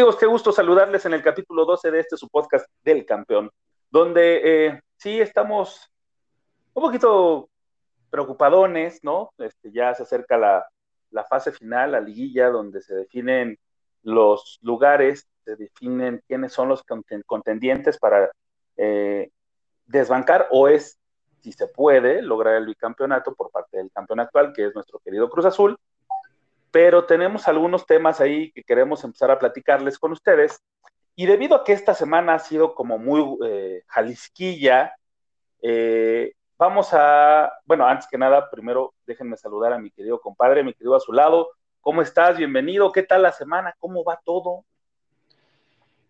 Amigos, qué gusto saludarles en el capítulo 12 de este su podcast del campeón, donde eh, sí estamos un poquito preocupadones, ¿no? Este, ya se acerca la, fase final, la liguilla, donde se definen los lugares, se definen quiénes son los contendientes para eh, desbancar o es, si se puede, lograr el bicampeonato por parte del campeón actual, que es nuestro querido Cruz Azul pero tenemos algunos temas ahí que queremos empezar a platicarles con ustedes. Y debido a que esta semana ha sido como muy eh, jalisquilla, eh, vamos a, bueno, antes que nada, primero déjenme saludar a mi querido compadre, mi querido a su lado. ¿Cómo estás? Bienvenido. ¿Qué tal la semana? ¿Cómo va todo?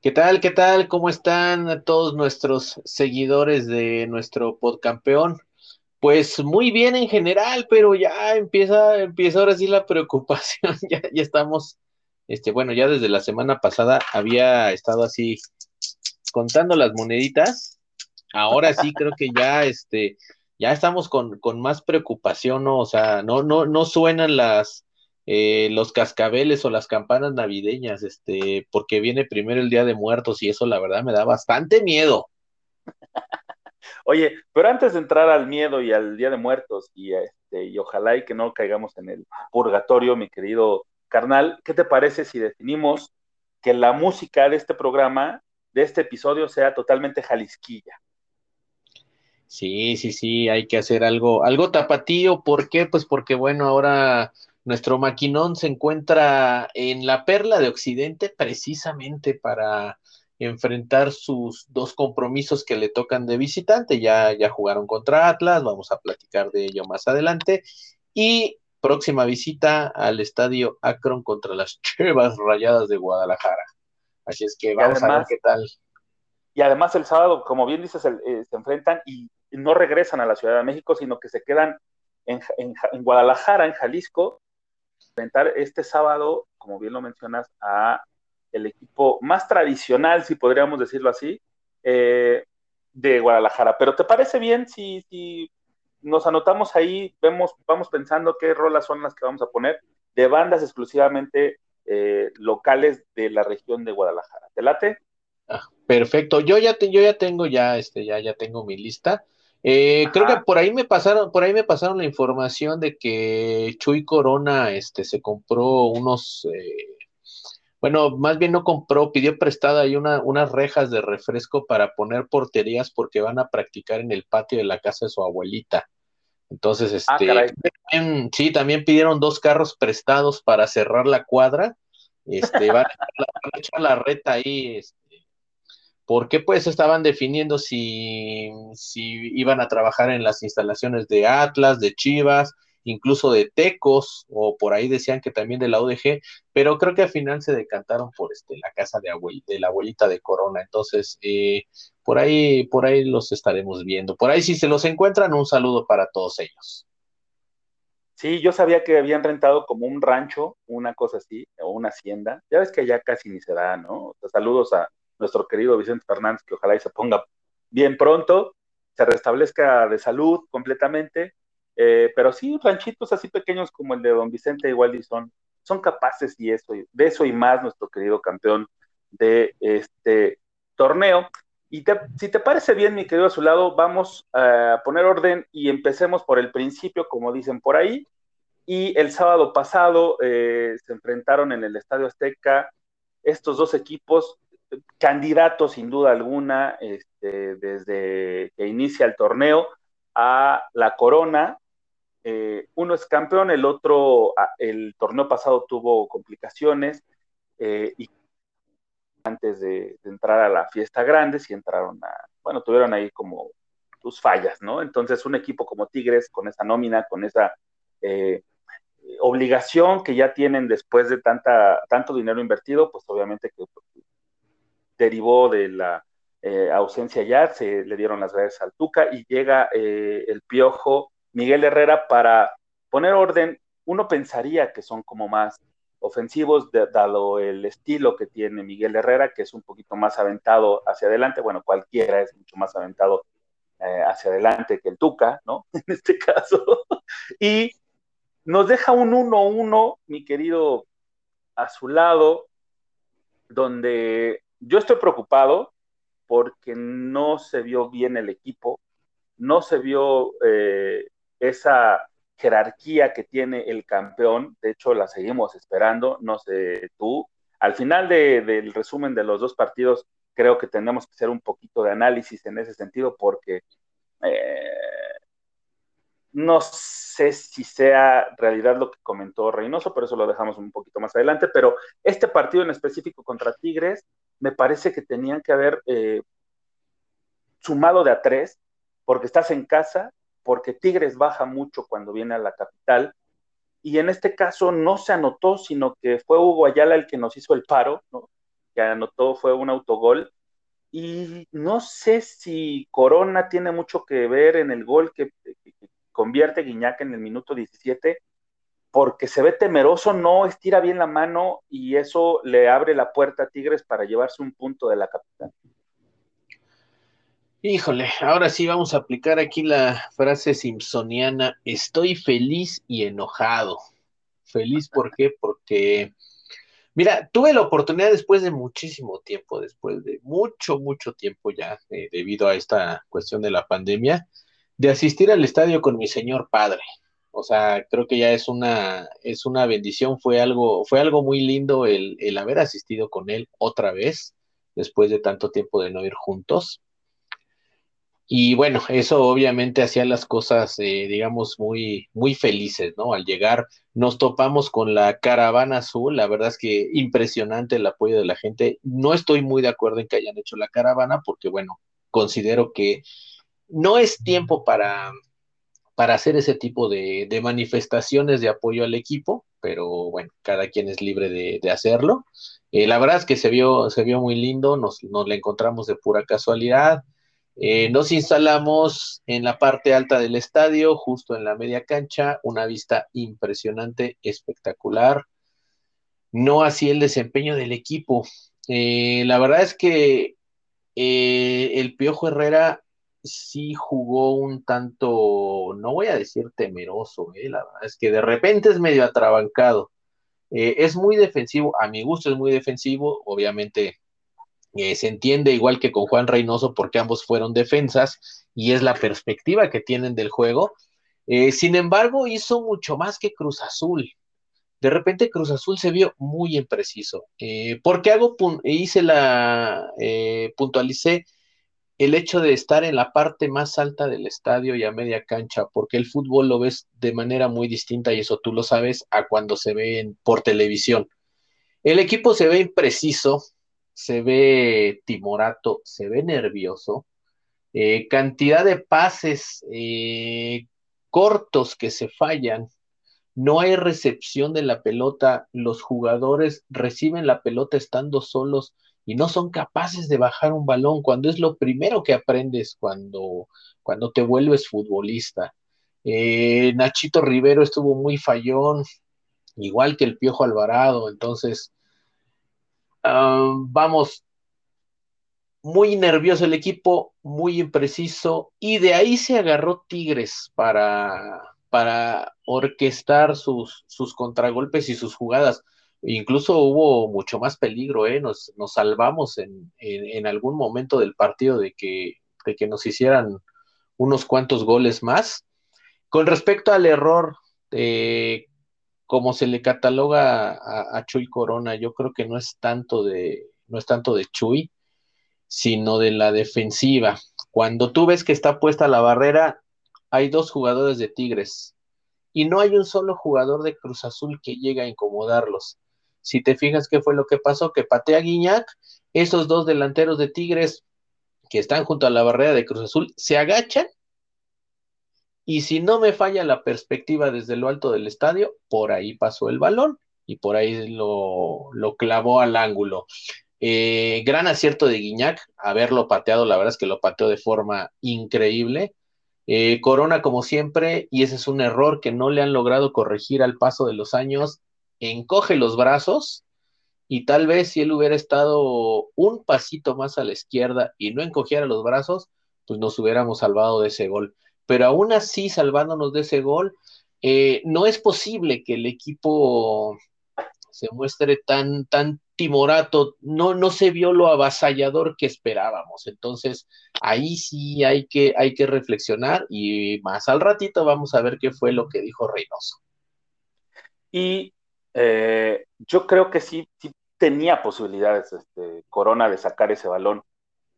¿Qué tal? ¿Qué tal? ¿Cómo están todos nuestros seguidores de nuestro podcampeón? Pues muy bien en general, pero ya empieza, empieza ahora sí la preocupación. ya, ya estamos, este, bueno, ya desde la semana pasada había estado así contando las moneditas. Ahora sí creo que ya, este, ya estamos con, con más preocupación, ¿no? O sea, no, no, no suenan las, eh, los cascabeles o las campanas navideñas, este, porque viene primero el Día de Muertos y eso la verdad me da bastante miedo. Oye, pero antes de entrar al miedo y al Día de Muertos y, este, y ojalá y que no caigamos en el purgatorio, mi querido carnal, ¿qué te parece si definimos que la música de este programa, de este episodio, sea totalmente jalisquilla? Sí, sí, sí, hay que hacer algo, algo tapatío. ¿Por qué? Pues porque, bueno, ahora nuestro maquinón se encuentra en la perla de Occidente precisamente para enfrentar sus dos compromisos que le tocan de visitante. Ya, ya jugaron contra Atlas, vamos a platicar de ello más adelante. Y próxima visita al estadio Akron contra las Chivas Rayadas de Guadalajara. Así es que vamos a ver qué tal. Y además el sábado, como bien dices, eh, se enfrentan y no regresan a la Ciudad de México, sino que se quedan en, en Guadalajara, en Jalisco, enfrentar este sábado, como bien lo mencionas, a el equipo más tradicional, si podríamos decirlo así, eh, de Guadalajara. Pero ¿te parece bien si, si, nos anotamos ahí, vemos, vamos pensando qué rolas son las que vamos a poner de bandas exclusivamente eh, locales de la región de Guadalajara? ¿Te late? Ah, perfecto. Yo ya, yo ya tengo ya, este, ya, ya tengo mi lista. Eh, creo que por ahí me pasaron, por ahí me pasaron la información de que Chuy Corona, este, se compró unos bueno, más bien no compró, pidió prestada ahí una, unas rejas de refresco para poner porterías porque van a practicar en el patio de la casa de su abuelita. Entonces, ah, este, sí, también pidieron dos carros prestados para cerrar la cuadra. Este, van, a echar la reta ahí, este, porque pues estaban definiendo si, si iban a trabajar en las instalaciones de Atlas, de Chivas, incluso de Tecos, o por ahí decían que también de la UDG, pero creo que al final se decantaron por este, la casa de, de la abuelita de Corona. Entonces, eh, por ahí, por ahí los estaremos viendo. Por ahí, si se los encuentran, un saludo para todos ellos. Sí, yo sabía que habían rentado como un rancho, una cosa así, o una hacienda. Ya ves que ya casi ni se da, ¿no? saludos a nuestro querido Vicente Fernández, que ojalá y se ponga bien pronto, se restablezca de salud completamente eh, pero sí, ranchitos así pequeños como el de Don Vicente igual y son, son capaces y eso, de eso y más nuestro querido campeón de este torneo. Y si te parece bien, mi querido a su lado, vamos a poner orden y empecemos por el principio, como dicen por ahí. Y el sábado pasado eh, se enfrentaron en el Estadio Azteca estos dos equipos, candidatos sin duda alguna, este, desde que inicia el torneo, a la corona. Eh, uno es campeón, el otro, el torneo pasado tuvo complicaciones eh, y antes de, entrar a la fiesta grande, si entraron a, bueno, tuvieron ahí como tus fallas, ¿no? Entonces un equipo como Tigres, con esa nómina, con esa eh, obligación que ya tienen después de tanta, tanto dinero invertido, pues obviamente que derivó de la eh, ausencia ya, se le dieron las gracias al Tuca y llega eh, el piojo Miguel Herrera para poner orden. Uno pensaría que son como más ofensivos, dado el estilo que tiene Miguel Herrera, que es un poquito más aventado hacia adelante. Bueno, cualquiera es mucho más aventado eh, hacia adelante que el Tuca, ¿no? En este caso. y nos deja un 1-1, mi querido a su lado, donde yo estoy preocupado porque no se vio bien el equipo, no se vio eh, esa jerarquía que tiene el campeón, de hecho la seguimos esperando, no sé tú. Al final del resumen de los dos partidos, creo que tenemos que hacer un poquito de análisis en ese sentido porque eh, no sé si sea realidad lo que comentó Reynoso, pero eso lo dejamos un poquito más adelante, pero este partido en específico contra Tigres, me parece que tenían que haber eh, sumado de a tres, porque estás en casa, porque Tigres baja mucho cuando viene a la capital, y en este caso no se anotó, sino que fue Hugo Ayala el que nos hizo el paro, que anotó, fue un autogol, y no sé si Corona tiene mucho que ver en el gol que, convierte Guiñac en el minuto 17, porque se ve temeroso, no estira bien la mano y eso le abre la puerta a Tigres para llevarse un punto de la capital. Híjole, ahora sí vamos a aplicar aquí la frase simpsoniana, estoy feliz y enojado. Feliz, ¿por qué? Porque, mira, tuve la oportunidad después de muchísimo tiempo, después de mucho, mucho tiempo ya, eh, debido a esta cuestión de la pandemia, de asistir al estadio con mi señor padre. O sea, creo que ya es una, es una bendición, fue algo, fue algo muy lindo el, el haber asistido con él otra vez, después de tanto tiempo de no ir juntos y bueno, eso obviamente hacía las cosas, eh, digamos, muy, muy felices, ¿no? Al llegar nos topamos con la caravana azul, la verdad es que impresionante el apoyo de la gente. No estoy muy de acuerdo en que hayan hecho la caravana porque, bueno, considero que no es tiempo para, para hacer ese tipo de, manifestaciones de apoyo al equipo, pero bueno, cada quien es libre de, hacerlo. Eh, la verdad es que se vio, se vio muy lindo, nos, nos la encontramos de pura casualidad eh, nos instalamos en la parte alta del estadio, justo en la media cancha, una vista impresionante, espectacular. No así el desempeño del equipo. Eh, la verdad es que el Piojo Herrera sí jugó un tanto, no voy a decir temeroso, la verdad es que de repente es medio atrabancado. es muy defensivo, a mi gusto es muy defensivo, obviamente eh, se entiende igual que con Juan Reynoso porque ambos fueron defensas y es la perspectiva que tienen del juego. Eh, sin embargo, hizo mucho más que Cruz Azul. De repente Cruz Azul se vio muy impreciso. Eh, porque hago hice la puntualicé el hecho de estar en la parte más alta del estadio y a media cancha, porque el fútbol lo ves de manera muy distinta y eso tú lo sabes a cuando se ve por televisión. El equipo se ve impreciso, se ve timorato, se ve nervioso. Eh, cantidad de pases eh, cortos que se fallan. No hay recepción de la pelota. Los jugadores reciben la pelota estando solos y no son capaces de bajar un balón cuando es lo primero que aprendes cuando, cuando te vuelves futbolista. Eh, Nachito Rivero estuvo muy fallón, igual que el Piojo Alvarado, entonces Ah, vamos, muy nervioso el equipo, muy impreciso, y de ahí se agarró Tigres para, para orquestar sus, sus contragolpes y sus jugadas. Incluso hubo mucho más peligro, ¿eh? nos, nos salvamos en, en, algún momento del partido de que, de que nos hicieran unos cuantos goles más. Con respecto al error de como se le cataloga a, Chuy Corona, yo creo que no es tanto de, no es tanto de Chuy, sino de la defensiva. Cuando tú ves que está puesta la barrera, hay dos jugadores de Tigres y no hay un solo jugador de Cruz Azul que llegue a incomodarlos. Si te fijas qué fue lo que pasó, que patea Guiñac, esos dos delanteros de Tigres que están junto a la barrera de Cruz Azul se agachan y si no me falla la perspectiva desde lo alto del estadio, por ahí pasó el balón y por ahí lo, clavó al ángulo. Eh, gran acierto de Guiñac, haberlo pateado, la verdad es que lo pateó de forma increíble. Eh, Corona, como siempre, y ese es un error que no le han logrado corregir al paso de los años, encoge los brazos y tal vez si él hubiera estado un pasito más a la izquierda y no encogiera los brazos, pues nos hubiéramos salvado de ese gol pero aún así, salvándonos de ese gol, eh, no es posible que el equipo se muestre tan, tan timorato, no, no se vio lo avasallador que esperábamos. Entonces, ahí sí hay que, hay que reflexionar y más al ratito vamos a ver qué fue lo que dijo Reynoso. Y eh, yo creo que sí, sí tenía posibilidades este, Corona de sacar ese balón.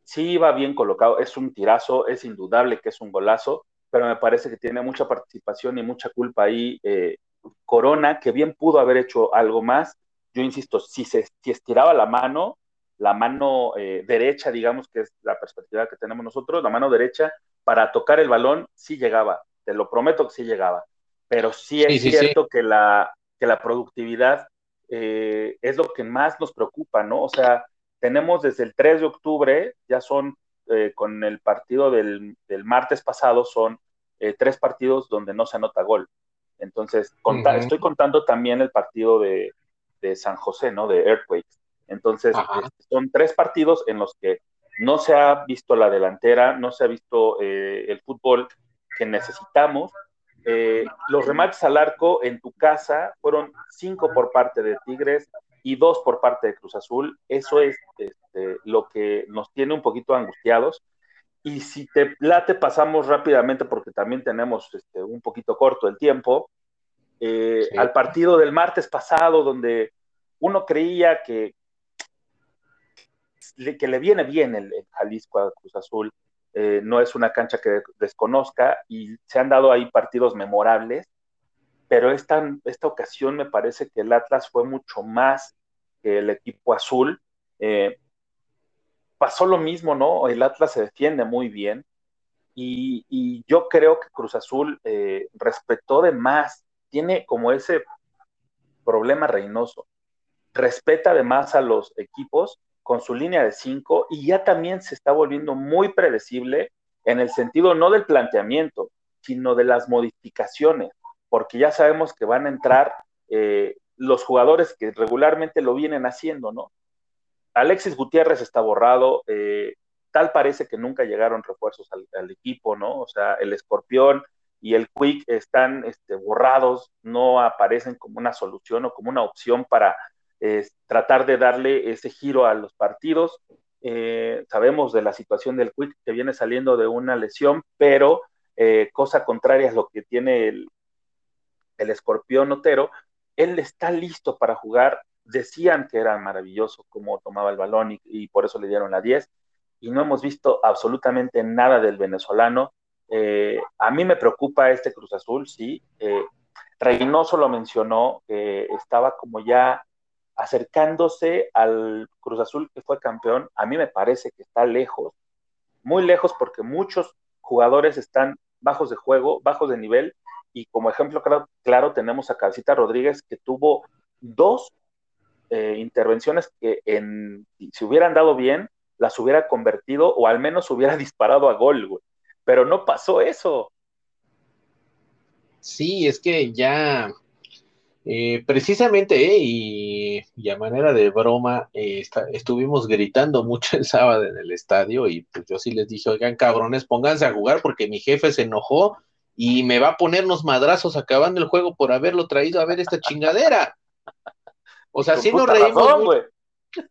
Sí iba bien colocado, es un tirazo, es indudable que es un golazo, pero me parece que tiene mucha participación y mucha culpa ahí eh, Corona, que bien pudo haber hecho algo más. Yo insisto, si se estiraba la mano, la mano eh, derecha, digamos que es la perspectiva que tenemos nosotros, la mano derecha para tocar el balón sí llegaba, te lo prometo que sí llegaba, pero sí es cierto Que, la, que la productividad eh, es lo que más nos preocupa, ¿no? O sea, tenemos desde el 3 de octubre, ya son eh, con el partido del, martes pasado, son tres partidos donde no se anota gol. Entonces, estoy contando también el partido de, San José, ¿no? De Earthquakes. Entonces, son tres partidos en los que no se ha visto la delantera, no se ha visto eh, el fútbol que necesitamos. Eh, los remates al arco en tu casa fueron cinco por parte de Tigres y dos por parte de Cruz Azul. Eso es este, lo que nos tiene un poquito angustiados. Y si te late, pasamos rápidamente porque también tenemos este, un poquito corto el tiempo. Eh, al partido del martes pasado, donde uno creía que, que le viene bien el, Jalisco a Cruz Azul. Eh, no es una cancha que desconozca y se han dado ahí partidos memorables, pero esta, esta ocasión me parece que el Atlas fue mucho más que el equipo azul. Eh, pasó lo mismo, ¿no? El Atlas se defiende muy bien y, yo creo que Cruz Azul eh, respetó de más, tiene como ese problema reinoso, respeta de más a los equipos con su línea de cinco y ya también se está volviendo muy predecible en el sentido no del planteamiento, sino de las modificaciones, porque ya sabemos que van a entrar eh, los jugadores que regularmente lo vienen haciendo, ¿no? Alexis Gutiérrez está borrado, eh, tal parece que nunca llegaron refuerzos al, equipo, ¿no? O sea, el escorpión y el quick están este, borrados, no aparecen como una solución o como una opción para eh, tratar de darle ese giro a los partidos. Eh, sabemos de la situación del quick que viene saliendo de una lesión, pero cosa contraria es lo que tiene el, el escorpión Otero, él está listo para jugar decían que era maravilloso cómo tomaba el balón y, por eso le dieron la 10, y no hemos visto absolutamente nada del venezolano. Eh, a mí me preocupa este Cruz Azul, sí. Eh, Reynoso lo mencionó, que estaba como ya acercándose al Cruz Azul que fue campeón. A mí me parece que está lejos, muy lejos, porque muchos jugadores están bajos de juego, bajos de nivel, y como ejemplo claro, tenemos a Cabecita Rodríguez que tuvo dos eh, intervenciones que en, si hubieran dado bien, las hubiera convertido o al menos hubiera disparado a gol, güey. Pero no pasó eso. Sí, es que ya, eh, precisamente, eh, y, a manera de broma, estuvimos gritando mucho el sábado en el estadio y pues yo sí les dije, oigan cabrones, pónganse a jugar porque mi jefe se enojó y me va a ponernos madrazos acabando el juego por haberlo traído a ver esta chingadera. O sea, sí nos reímos. mucho,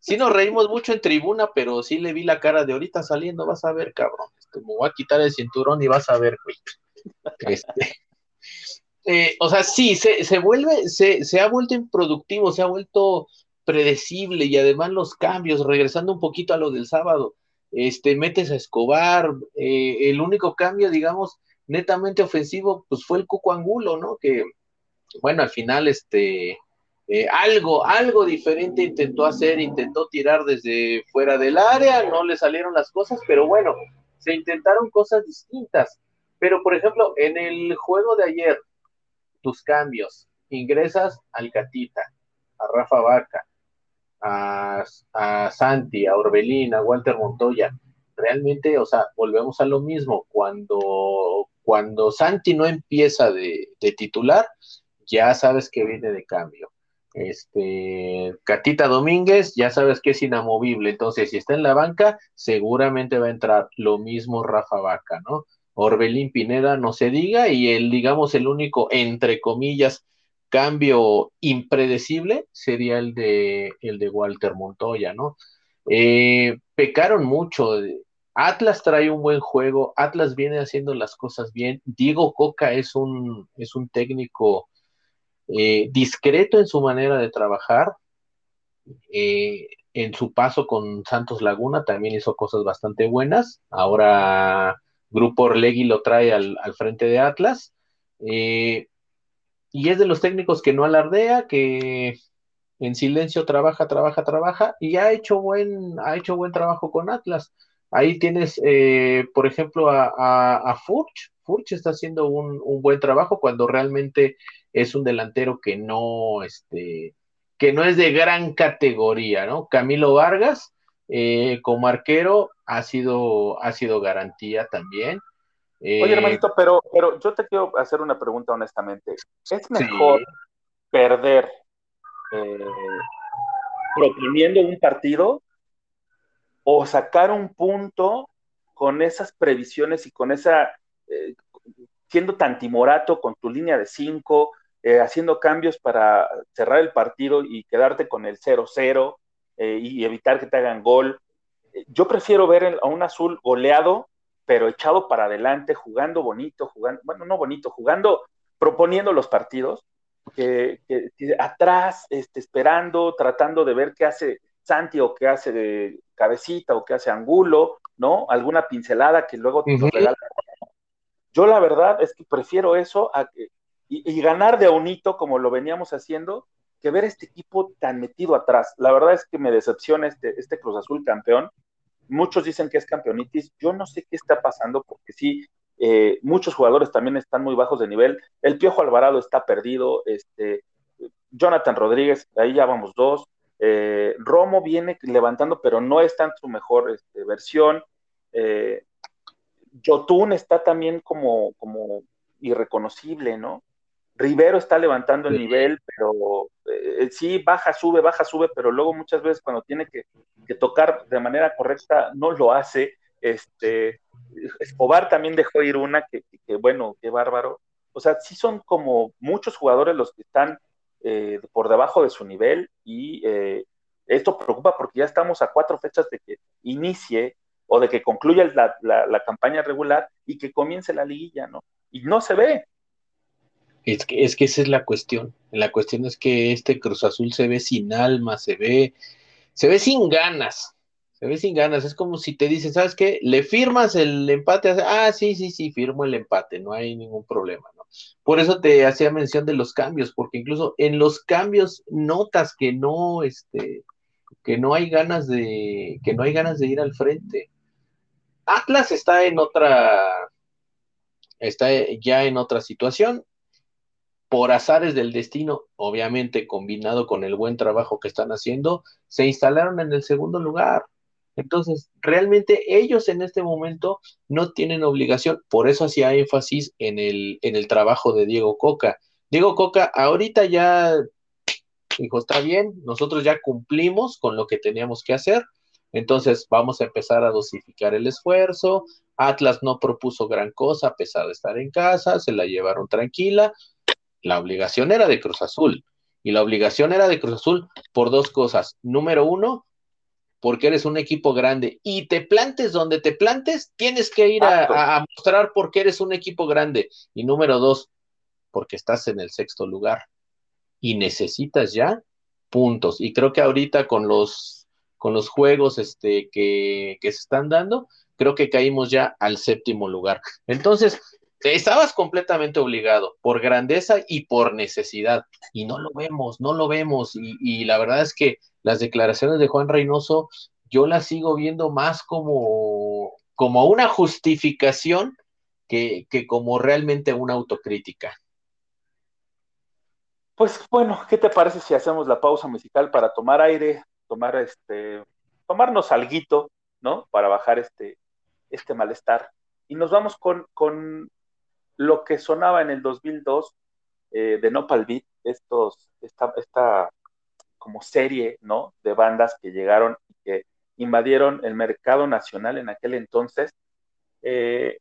sí nos reímos mucho en tribuna, pero sí le vi la cara de ahorita saliendo, vas a ver, cabrón. Este, me voy a quitar el cinturón y vas a ver, güey. Este, eh, o sea, sí, se, se vuelve, se, se ha vuelto improductivo, se ha vuelto predecible y además los cambios, regresando un poquito a lo del sábado, este, metes a Escobar, eh, el único cambio, digamos, netamente ofensivo, pues fue el Cuco Angulo, ¿no? Que, bueno, al final, este, eh, algo, algo diferente intentó hacer, intentó tirar desde fuera del área, no le salieron las cosas, pero bueno, se intentaron cosas distintas. Pero, por ejemplo, en el juego de ayer, tus cambios, ingresas al Catita, a Rafa Vaca, a, a Santi, a Orbelín, a Walter Montoya. Realmente, o sea, volvemos a lo mismo. Cuando, cuando Santi no empieza de titular, ya sabes que viene de cambio este, Catita Domínguez, ya sabes que es inamovible, entonces si está en la banca, seguramente va a entrar lo mismo Rafa Vaca, ¿no? Orbelín Pineda, no se diga, y el, digamos, el único, entre comillas, cambio impredecible sería el de, el de Walter Montoya, ¿no? Eh, pecaron mucho. Atlas trae un buen juego, Atlas viene haciendo las cosas bien. Diego Coca es un, es un técnico eh, discreto en su manera de trabajar. Eh, en su paso con Santos Laguna también hizo cosas bastante buenas. Ahora Grupo Orlegui lo trae al, frente de Atlas. Y es de los técnicos que no alardea, que en silencio trabaja, trabaja, trabaja, y ha hecho buen, ha hecho buen trabajo con Atlas. Ahí tienes, eh, por ejemplo, a, a, Furch. Furch está haciendo un, buen trabajo cuando realmente es un delantero que no, este, que no es de gran categoría, ¿no? Camilo Vargas, eh, como arquero, ha sido, ha sido garantía también. Oye, eh, hermanito, pero, pero yo te quiero hacer una pregunta honestamente. ¿Es mejor perder eh, proponiendo un partido o sacar un punto con esas previsiones y con esa, eh, siendo tan timorato con tu línea de cinco, eh, haciendo cambios para cerrar el partido y quedarte con el 0-0 eh, y evitar que te hagan gol. Yo prefiero ver a un azul goleado, pero echado para adelante, jugando bonito, jugando, bueno, no bonito, jugando, proponiendo los partidos, que, atrás, este, esperando, tratando de ver qué hace Santi o qué hace de cabecita o qué hace Angulo, ¿no? Alguna pincelada que luego te regala. Yo la verdad es que prefiero eso a y, ganar de a como lo veníamos haciendo que ver este equipo tan metido atrás. La verdad es que me decepciona este, este Cruz Azul campeón. Muchos dicen que es campeonitis. Yo no sé qué está pasando porque sí, eh, muchos jugadores también están muy bajos de nivel. El Piojo Alvarado está perdido. Este, Jonathan Rodríguez, ahí ya vamos dos. Eh, Romo viene levantando, pero no está en su mejor este, versión. Eh, está también como, como irreconocible, ¿no? Rivero está levantando el nivel, pero sí, baja, sube, baja, sube, pero luego muchas veces cuando tiene que, que, tocar de manera correcta no lo hace. Este, Escobar también dejó ir una que, bueno, qué bárbaro. O sea, sí son como muchos jugadores los que están eh, por debajo de su nivel y eh, esto preocupa porque ya estamos a cuatro fechas de que inicie o de que concluya la, la, campaña regular y que comience la liguilla, ¿no? Y no se ve. Es que, es que esa es la cuestión. La cuestión es que este Cruz Azul se ve sin alma, se ve, se ve sin ganas se ve sin ganas. Es como si te dicen, ¿sabes qué? Le firmas el empate. Ah, sí, sí, sí, firmo el empate, no hay ningún problema, ¿no? Por eso te hacía mención de los cambios, porque incluso en los cambios notas que no, este, que no hay ganas de, que no hay ganas de ir al frente. Atlas está en otra, está ya en otra situación. Por azares del destino, obviamente combinado con el buen trabajo que están haciendo, se instalaron en el segundo lugar entonces, realmente ellos en este momento no tienen obligación, por eso hacía énfasis en el, en el trabajo de Diego Coca. Diego Coca ahorita ya dijo, está bien, nosotros ya cumplimos con lo que teníamos que hacer, entonces vamos a empezar a dosificar el esfuerzo. Atlas no propuso gran cosa a pesar de estar en casa, se la llevaron tranquila. La obligación era de Cruz Azul. Y la obligación era de Cruz Azul por dos cosas. Número uno, porque eres un equipo grande y te plantes donde te plantes, tienes que ir a, mostrar por qué eres un equipo grande. Y número dos, porque estás en el sexto lugar y necesitas ya puntos. Y creo que ahorita con los, con los juegos este, que, que se están dando, creo que caímos ya al séptimo lugar. Entonces, estabas completamente obligado por grandeza y por necesidad. Y no lo vemos, no lo vemos. Y, la verdad es que las declaraciones de Juan Reynoso, yo las sigo viendo más como, como una justificación que, que como realmente una autocrítica. Pues bueno, ¿qué te parece si hacemos la pausa musical para tomar aire, tomar este, tomarnos alguito, ¿no? Para bajar este, este malestar. Y nos vamos con, con lo que sonaba en el 2002 eh, de Nopal Beat, estos, esta, como serie, ¿no? De bandas que llegaron y que invadieron el mercado nacional en aquel entonces. Eh,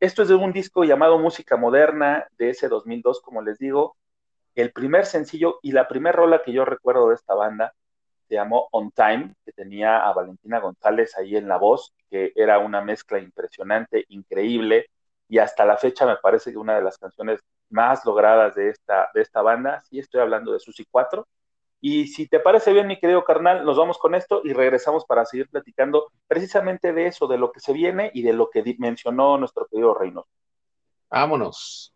esto es de un disco llamado Música Moderna de ese 2002, como les digo. el primer sencillo y la primera rola que yo recuerdo de esta banda se llamó On Time, que tenía a Valentina González ahí en la voz, que era una mezcla impresionante, increíble, y hasta la fecha me parece que una de las canciones más logradas de esta, de esta banda, sí estoy hablando de Susi 4, y si te parece bien, mi querido carnal, nos vamos con esto y regresamos para seguir platicando precisamente de eso, de lo que se viene y de lo que mencionó nuestro querido Reynoso. Vámonos.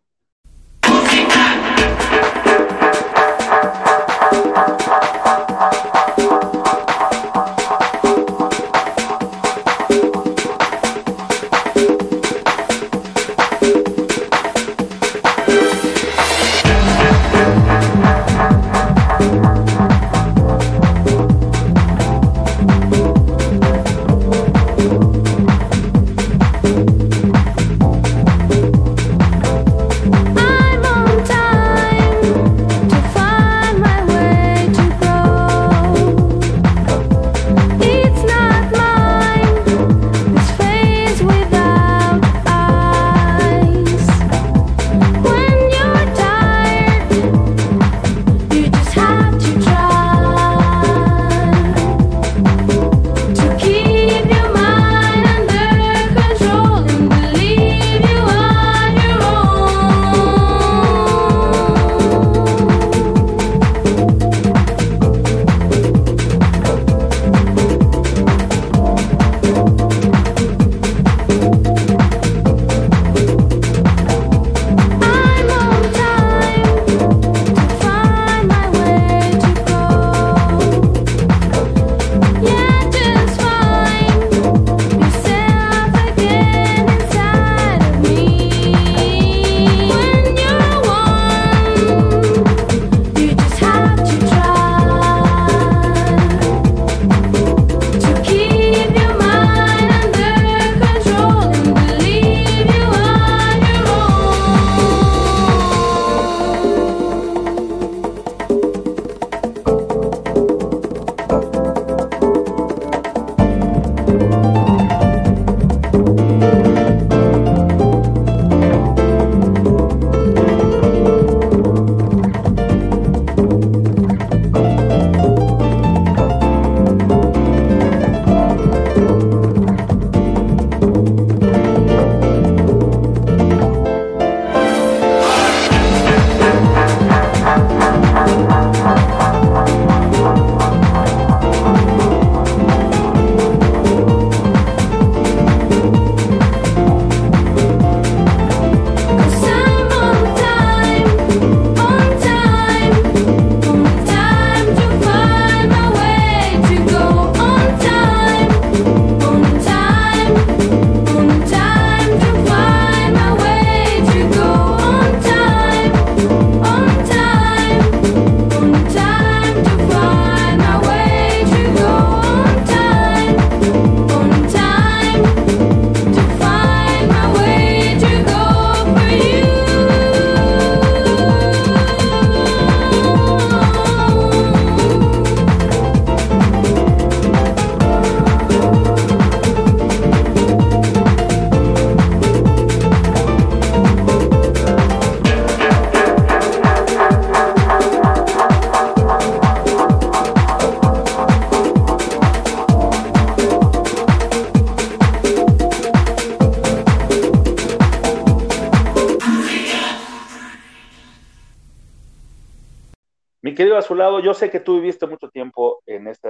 Su lado, yo sé que tú viviste mucho tiempo en esta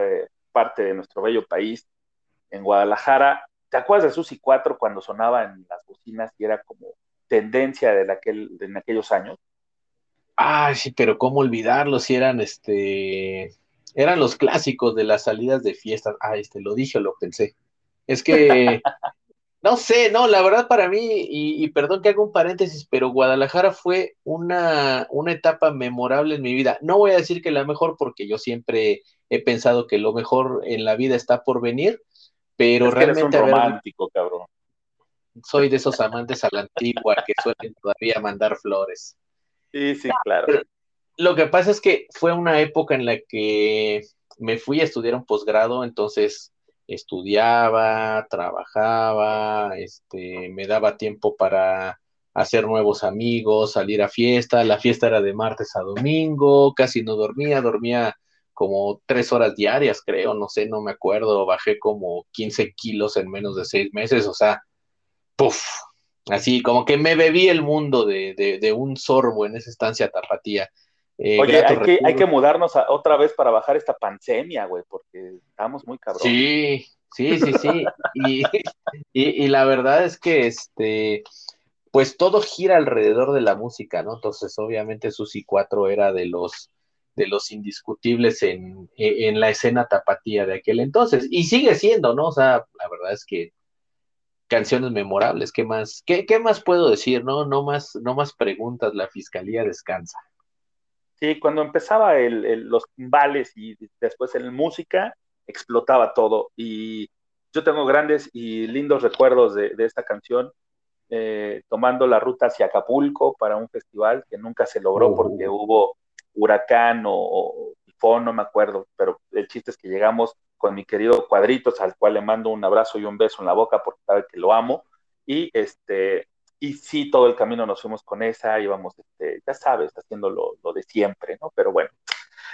parte de nuestro bello país, en Guadalajara. ¿Te acuerdas de Susi 4 cuando sonaba en las bocinas y era como tendencia de, aquel, de aquellos años? Ay, sí, pero cómo olvidarlo si eran este eran los clásicos de las salidas de fiestas. Ah, este lo dije lo pensé. Es que No sé, no, la verdad para mí, y, perdón que haga un paréntesis, pero Guadalajara fue una, una, etapa memorable en mi vida. No voy a decir que la mejor, porque yo siempre he pensado que lo mejor en la vida está por venir, pero realmente. Eres un romántico, cabrón. Soy de esos amantes a la antigua que suelen todavía mandar flores. Sí, sí, claro. lo que pasa es que fue una época en la que me fui a estudiar un posgrado, entonces estudiaba, trabajaba, este, me daba tiempo para hacer nuevos amigos, salir a fiesta. La fiesta era de martes a domingo, casi no dormía, dormía como tres horas diarias, creo, no sé, no me acuerdo. Bajé como 15 kilos en menos de seis meses, o sea, puff, así como que me bebí el mundo de, de, un sorbo en esa estancia tapatía. Eh, Oye, hay que, hay que, mudarnos otra vez para bajar esta pandemia, güey, porque estamos muy cabrón. Sí, sí, sí, sí. y, y, y, la verdad es que este, pues todo gira alrededor de la música, ¿no? Entonces, obviamente, Susi 4 era de los de los indiscutibles en, en, la escena tapatía de aquel entonces. Y sigue siendo, ¿no? O sea, la verdad es que canciones memorables, ¿qué más, qué, qué más puedo decir? No, no más, no más preguntas, la fiscalía descansa. Sí, cuando empezaba el, los vales y después en música, explotaba todo. Y yo tengo grandes y lindos recuerdos de, esta canción, eh, tomando la ruta hacia Acapulco para un festival que nunca se logró porque oh. hubo huracán o, tifón, no me acuerdo, pero el chiste es que llegamos con mi querido Cuadritos, al cual le mando un abrazo y un beso en la boca porque sabe que lo amo. Y este, y sí, todo el camino nos fuimos con esa, íbamos, este, ya sabes, haciendo lo, de siempre, ¿no? Pero bueno.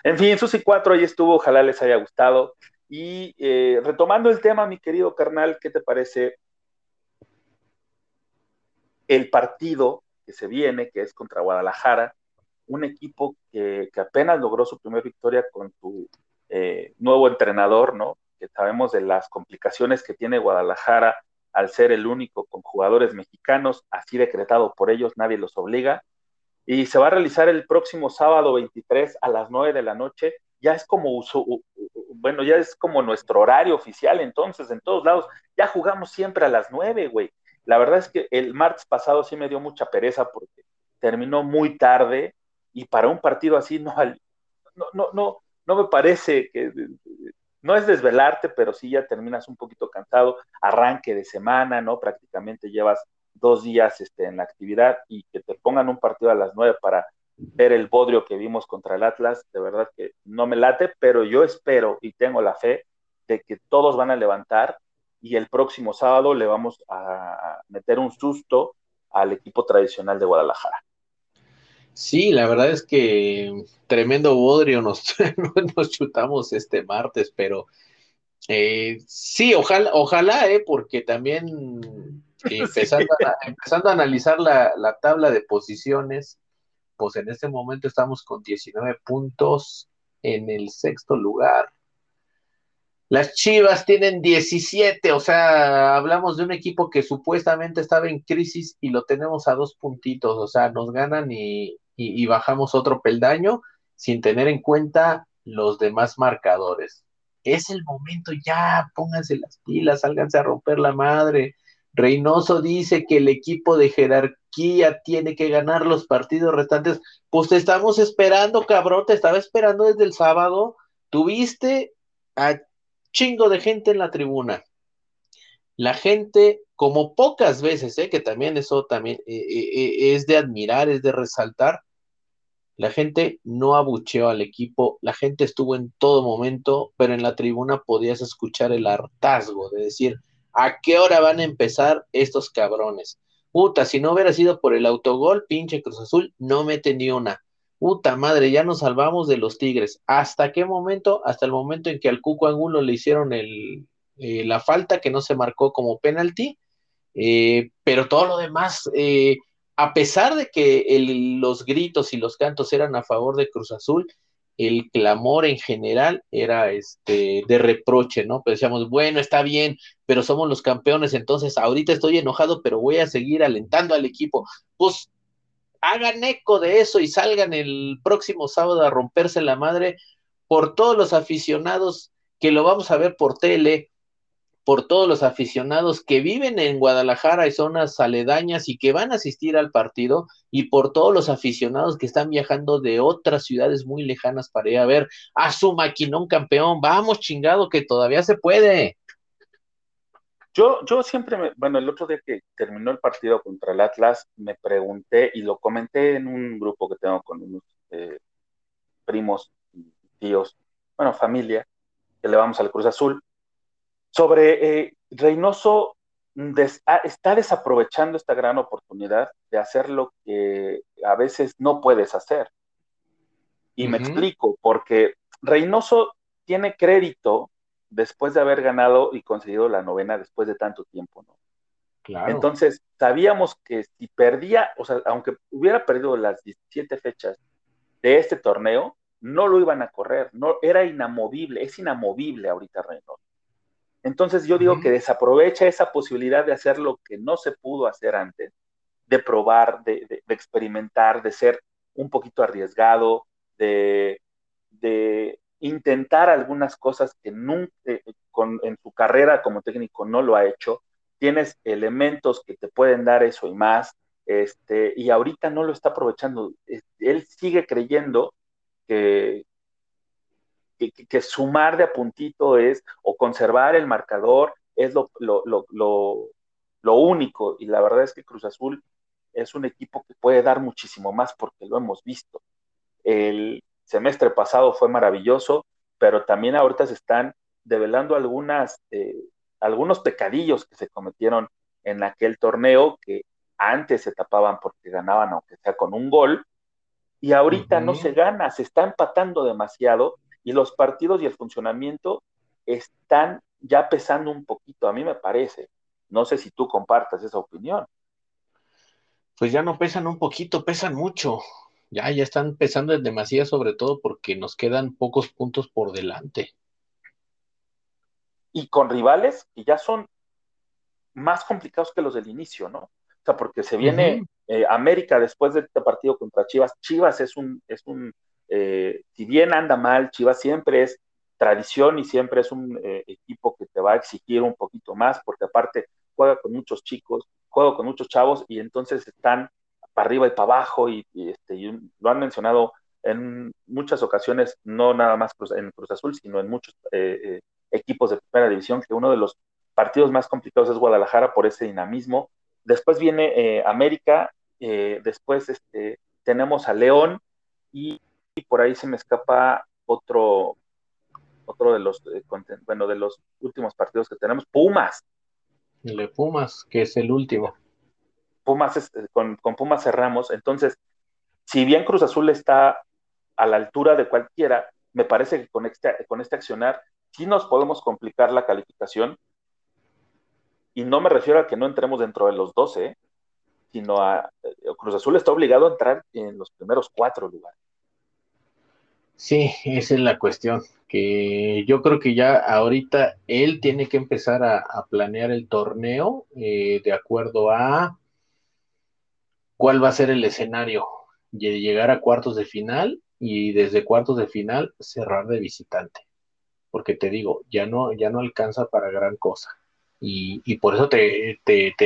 En fin, Susi 4 ahí estuvo, ojalá les haya gustado. Y eh, retomando el tema, mi querido carnal, ¿qué te parece el partido que se viene, que es contra Guadalajara? Un equipo que, apenas logró su primera victoria con su eh, nuevo entrenador, ¿no? Que sabemos de las complicaciones que tiene Guadalajara al ser el único con jugadores mexicanos, así decretado por ellos, nadie los obliga. Y se va a realizar el próximo sábado 23 a las 9 de la noche. Ya es como bueno, ya es como nuestro horario oficial, entonces, en todos lados, ya jugamos siempre a las 9, güey. La verdad es que el martes pasado sí me dio mucha pereza porque terminó muy tarde y para un partido así no, no, no, no, no me parece que no es desvelarte, pero sí ya terminas un poquito cansado, arranque de semana, ¿no? Prácticamente llevas dos días este, en la actividad y que te pongan un partido a las nueve para ver el bodrio que vimos contra el Atlas, de verdad que no me late, pero yo espero y tengo la fe de que todos van a levantar y el próximo sábado le vamos a meter un susto al equipo tradicional de Guadalajara. Sí, la verdad es que tremendo bodrio nos, nos chutamos este martes, pero eh, sí, ojalá, ojalá, eh, porque también empezando, a, empezando a analizar la, la, tabla de posiciones, pues en este momento estamos con 19 puntos en el sexto lugar. Las Chivas tienen 17, o sea, hablamos de un equipo que supuestamente estaba en crisis y lo tenemos a dos puntitos, o sea, nos ganan y, y, bajamos otro peldaño sin tener en cuenta los demás marcadores. Es el momento ya, pónganse las pilas, sálganse a romper la madre. Reynoso dice que el equipo de jerarquía tiene que ganar los partidos restantes. Pues te estamos esperando, cabrón, te estaba esperando desde el sábado. Tuviste a chingo de gente en la tribuna. La gente, como pocas veces, ¿eh? que también eso también eh, eh, es de admirar, es de resaltar, la gente no abucheó al equipo, la gente estuvo en todo momento, pero en la tribuna podías escuchar el hartazgo de decir, ¿a qué hora van a empezar estos cabrones? Puta, si no hubiera sido por el autogol, pinche Cruz Azul, no mete ni una. Puta madre, ya nos salvamos de los Tigres. ¿Hasta qué momento? Hasta el momento en que al Cuco Angulo le hicieron eh, la falta que no se marcó como penalti, eh, pero todo lo demás, eh, a pesar de que los gritos y los cantos eran a favor de Cruz Azul, el clamor en general era este de reproche, ¿no? Pues decíamos, bueno, está bien, pero somos los campeones, entonces ahorita estoy enojado, pero voy a seguir alentando al equipo. Pues hagan eco de eso y salgan el próximo sábado a romperse la madre por todos los aficionados que lo vamos a ver por tele, por todos los aficionados que viven en Guadalajara y zonas aledañas y que van a asistir al partido y por todos los aficionados que están viajando de otras ciudades muy lejanas para ir a ver a su maquinón campeón. Vamos, chingado, que todavía se puede. Yo, yo siempre, me, bueno, el otro día que terminó el partido contra el Atlas, me pregunté y lo comenté en un grupo que tengo con unos eh, primos, tíos, bueno, familia, que le vamos al Cruz Azul sobre eh, Reynoso ah, está desaprovechando esta gran oportunidad de hacer lo que a veces no puedes hacer. Y me explico, porque Reynoso tiene crédito después de haber ganado y conseguido la novena después de tanto tiempo, ¿no? Claro. Entonces, sabíamos que si perdía, o sea, aunque hubiera perdido las 17 fechas de este torneo, no lo iban a correr, no, era inamovible, es inamovible ahorita Reynoso. Entonces yo digo que desaprovecha esa posibilidad de hacer lo que no se pudo hacer antes, de probar, de, experimentar, de ser un poquito arriesgado, de, intentar algunas cosas que nunca eh, en su carrera como técnico no lo ha hecho. Tienes elementos que te pueden dar eso y más, este, y ahorita no lo está aprovechando. Él sigue creyendo que, que, sumar de a puntito es, o conservar el marcador, es lo, lo, único. Y la verdad es que Cruz Azul es un equipo que puede dar muchísimo más porque lo hemos visto. El semestre pasado fue maravilloso, pero también ahorita se están develando algunas, eh, algunos pecadillos que se cometieron en aquel torneo que antes se tapaban porque ganaban aunque sea con un gol, y ahorita no se gana, se está empatando demasiado y los partidos y el funcionamiento están ya pesando un poquito, a mí me parece. No sé si tú compartas esa opinión. Pues ya no pesan un poquito, pesan mucho. Ya, ya están pesando demasiado, sobre todo porque nos quedan pocos puntos por delante. Y con rivales que ya son más complicados que los del inicio, ¿no? O sea, porque se viene eh, América después de este partido contra Chivas. Chivas es un, es un eh, si bien anda mal, Chivas siempre es tradición y siempre es un eh, equipo que te va a exigir un poquito más, porque aparte juega con muchos chicos, juega con muchos chavos y entonces están para arriba y para abajo y, este, lo han mencionado en muchas ocasiones, no nada más en Cruz Azul, sino en muchos equipos de primera división, que uno de los partidos más complicados es Guadalajara por ese dinamismo, Después viene eh, América, eh, después este, tenemos a León y, por ahí se me escapa otro, otro de los, eh, bueno, de los últimos partidos que tenemos, Pumas. El de Pumas, que es el último. Pumas, con, con Pumas cerramos. Entonces, si bien Cruz Azul está a la altura de cualquiera, me parece que con este, con este accionar sí nos podemos complicar la calificación y no me refiero a que no entremos dentro de los 12, sino a eh, Cruz Azul está obligado a entrar en los primeros cuatro lugares. Sí, esa es la cuestión, que yo creo que ya ahorita él tiene que empezar a, planear el torneo eh, de acuerdo a cuál va a ser el escenario, de llegar a cuartos de final y desde cuartos de final cerrar de visitante, porque te digo, ya no, ya no alcanza para gran cosa. Y, por eso te,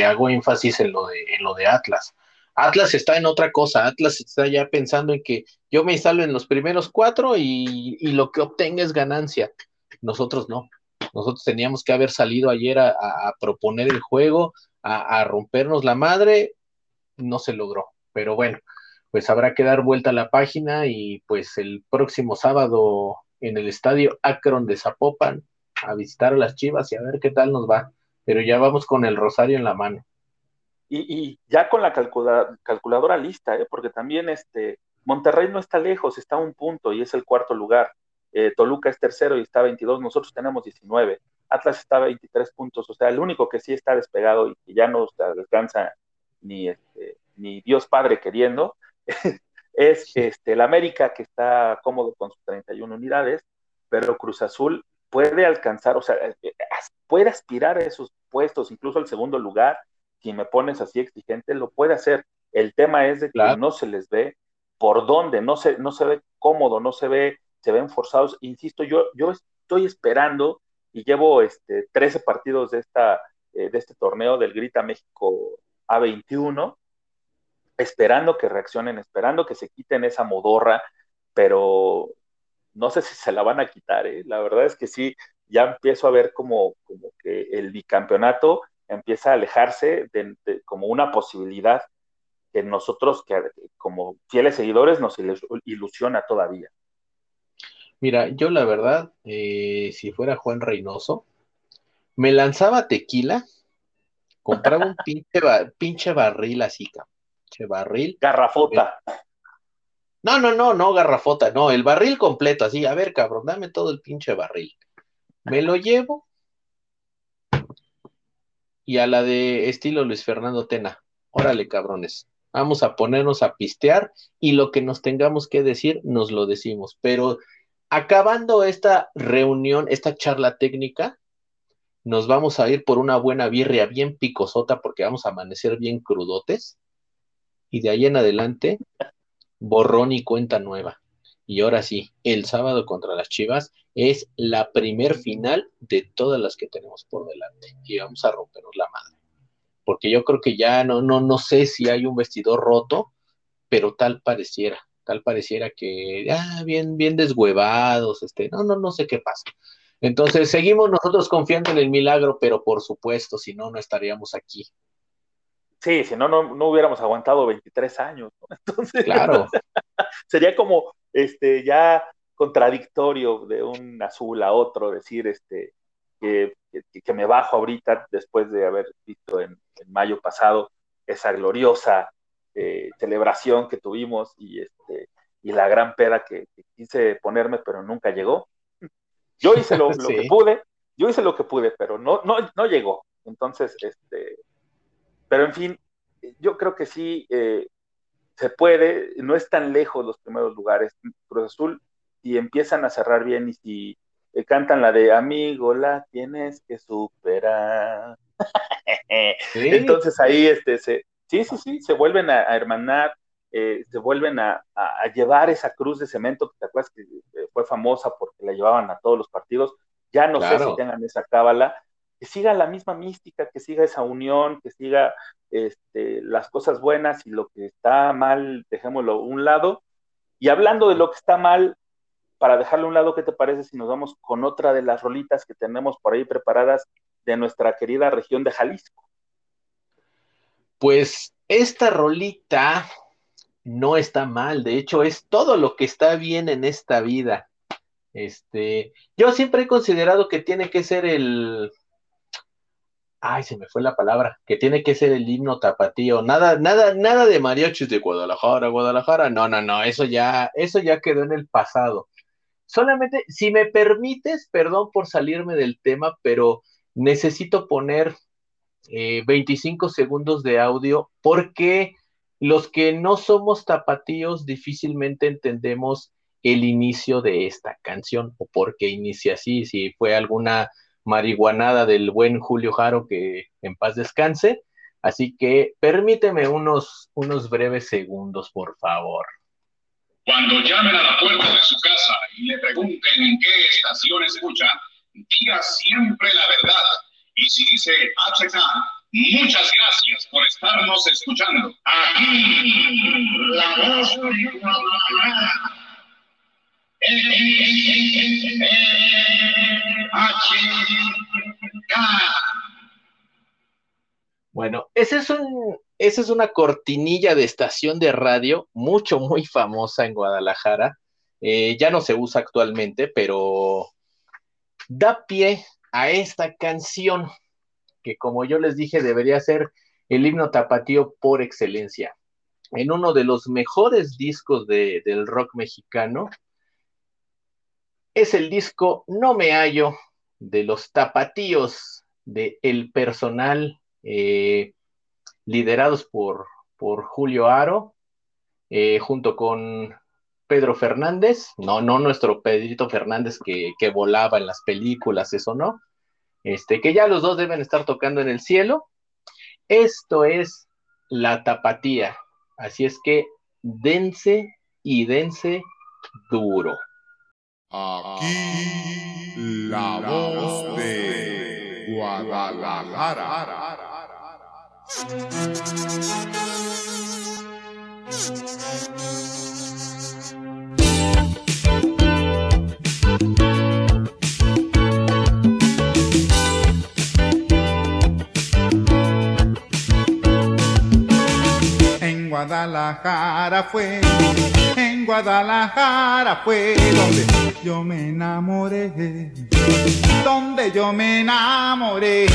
hago énfasis en lo, de, en lo de Atlas. Atlas está en otra cosa, Atlas está ya pensando en que yo me instalo en los primeros cuatro y, lo que obtenga es ganancia. Nosotros no. Nosotros teníamos que haber salido ayer a, proponer el juego, a, rompernos la madre, no se logró. Pero bueno, pues habrá que dar vuelta a la página y pues el próximo sábado en el estadio Akron de Zapopan a visitar a las Chivas y a ver qué tal nos va pero ya vamos con el rosario en la mano. Y, ya con la calculadora lista, ¿eh? porque también este, Monterrey no está lejos, está a un punto y es el cuarto lugar. Eh, Toluca es tercero y está a 22, nosotros tenemos 19. Atlas está a 23 puntos, o sea, el único que sí está despegado y que ya no alcanza ni, este, ni Dios Padre queriendo, es este, el América, que está cómodo con sus 31 unidades, pero Cruz Azul puede alcanzar, o sea, eh, puede aspirar a esos puestos, incluso al segundo lugar, si me pones así exigente, lo puede hacer. El tema es de que no se les ve por dónde, no se, no se ve cómodo, no se ve, se ven forzados. Insisto, yo, yo estoy esperando y llevo este, 13 partidos de, esta, eh, de este torneo del Grita México A21, esperando que reaccionen, esperando que se quiten esa modorra, pero no sé si se la van a quitar. ¿eh? La verdad es que sí, ya empiezo a ver como, como que el bicampeonato empieza a alejarse de, como una posibilidad que nosotros, que como fieles seguidores, nos ilusiona todavía. Mira, yo la verdad, eh, si fuera Juan Reynoso, me lanzaba tequila compraba un pinche, barril así, pinche barril. Garrafota. Eh, no, no, no, no, garrafota, no, el barril completo, así, a ver, cabrón, dame todo el pinche barril. Me lo llevo. Y a la de estilo Luis Fernando Tena, órale, cabrones, vamos a ponernos a pistear y lo que nos tengamos que decir, nos lo decimos. Pero acabando esta reunión, esta charla técnica, nos vamos a ir por una buena birria bien picosota porque vamos a amanecer bien crudotes. Y de ahí en adelante, borrón y cuenta nueva. Y ahora sí, el sábado contra las Chivas es la primer final de todas las que tenemos por delante. Y vamos a rompernos la madre. Porque yo creo que ya no, no, no sé si hay un vestidor roto, pero tal pareciera, tal pareciera que, ah, bien, bien deshuevados, este, no, no, no sé qué pasa. Entonces, seguimos nosotros confiando en el milagro, pero por supuesto, si no, no estaríamos aquí. Sí, si no, no, hubiéramos aguantado 23 años. Entonces, claro. sería como este, ya contradictorio de un azul a otro, decir este, que, que, me bajo ahorita después de haber visto en, mayo pasado esa gloriosa eh, celebración que tuvimos y, este, y la gran peda que, quise ponerme, pero nunca llegó. Yo hice lo, que pude, yo hice lo que pude, pero no, no, no llegó. Entonces, este, pero en fin, yo creo que sí eh, se puede, no es tan lejos los primeros lugares. Cruz Azul, si empiezan a cerrar bien y si eh, cantan la de amigo, la tienes que superar. Entonces ahí este, se, sí, sí, sí, se vuelven a, hermanar, eh, se vuelven a, llevar esa cruz de cemento que te acuerdas que fue famosa porque la llevaban a todos los partidos. Ya no sé si tengan esa cábala, que siga la misma mística, que siga esa unión, que siga este, las cosas buenas y lo que está mal, dejémoslo a un lado. Y hablando de lo que está mal, para dejarlo a un lado, ¿qué te parece si nos vamos con otra de las rolitas que tenemos por ahí preparadas de nuestra querida región de Jalisco? Pues esta rolita no está mal, de hecho es todo lo que está bien en esta vida. Este, yo siempre he considerado que tiene que ser el, ay, se me fue la palabra, que tiene que ser el himno tapatío, nada, nada, nada de mariachis de Guadalajara, Guadalajara, no, no, no, eso ya, eso ya quedó en el pasado. Solamente, si me permites, perdón por salirme del tema, pero necesito poner 25 eh, segundos de audio porque los que no somos tapatíos difícilmente entendemos el inicio de esta canción o por qué inicia así, si fue alguna marihuanada del buen Julio Jaro, que en paz descanse. Así que permíteme unos, unos breves segundos, por favor. Cuando llamen a la puerta de su casa y le pregunten en qué estación escucha, diga siempre la verdad. Y si dice HK, muchas gracias por estarnos escuchando. Aquí, la voz de bueno, ese es esa es una cortinilla de estación de radio mucho, muy famosa en Guadalajara. Eh, ya no se usa actualmente, pero da pie a esta canción que, como yo les dije, debería ser el himno tapatío por excelencia. En uno de los mejores discos del rock mexicano, es el disco No Me Hallo de los tapatíos de el personal eh, liderados por, por, Julio Aro, eh, junto con Pedro Fernández, no, no nuestro Pedrito Fernández que, que, volaba en las películas, eso no, este, que ya los dos deben estar tocando en el cielo. Esto es la tapatía, así es que dense y dense duro. Aquí la voz de Guadalajara. En Guadalajara fue Guadalajara fue donde yo me enamoré, donde yo me enamoré.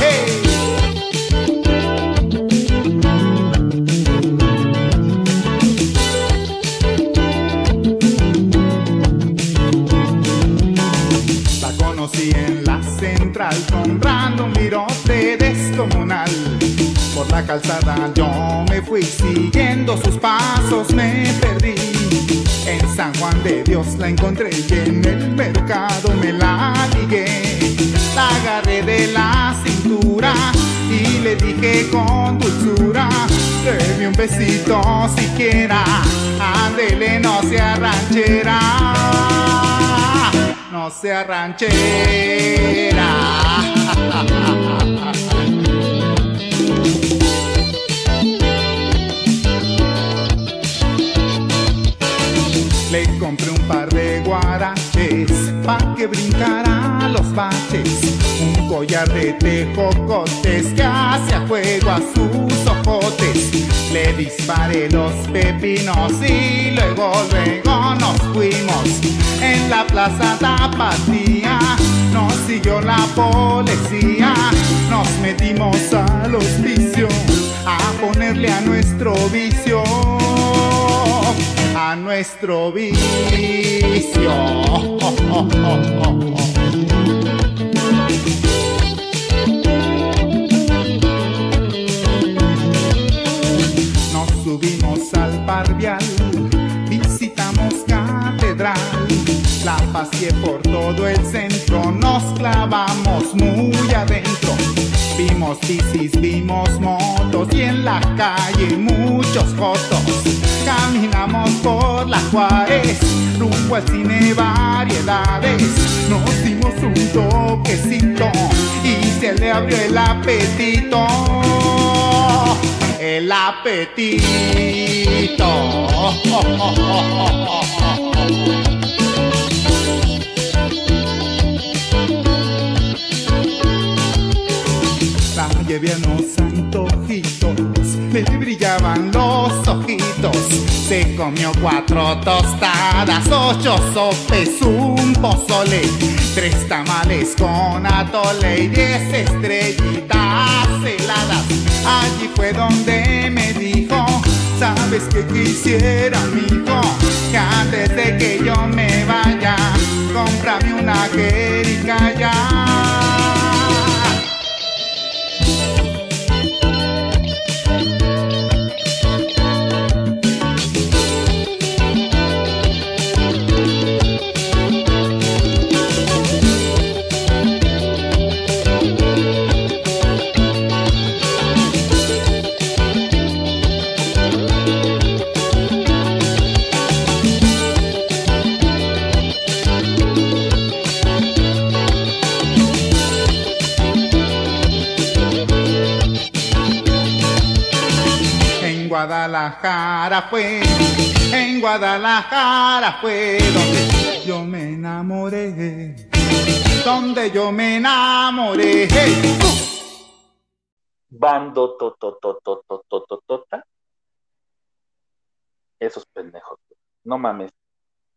La conocí en la central comprando un virote descomunal por la calzada yo me fui siguiendo sus pasos, me perdí. En San Juan de Dios la encontré y en el mercado me la ligué. La agarré de la cintura y le dije con dulzura, deme un besito siquiera, ándele no sea ranchera, no sea ranchera. Que brincara los baches. Un collar de tejocotes que hacia fuego a sus ojotes. Le disparé los pepinos y luego, luego nos fuimos. En la plaza Tapatía nos siguió la policía. Nos metimos al hospicio a ponerle a nuestro vicio nuestro vicio. Nos subimos al parvial, visitamos catedral, la paseé por todo el centro, nos clavamos muy adentro. Vimos bicis, vimos motos y en la calle muchos fotos. Caminamos por la Juárez, rumbo al cine variedades. Nos dimos un toquecito y se le abrió el apetito. El apetito. A unos antojitos, le brillaban los ojitos. Se comió cuatro tostadas, ocho sopes, un pozole, tres tamales con atole y diez estrellitas heladas. Allí fue donde me dijo, ¿sabes qué quisiera, mijo? Que antes de que yo me vaya, cómprame una jerica Guadalajara fue, en Guadalajara fue donde yo me enamoré, donde yo me enamoré. Bando tototototototota. Esos pendejos. No mames.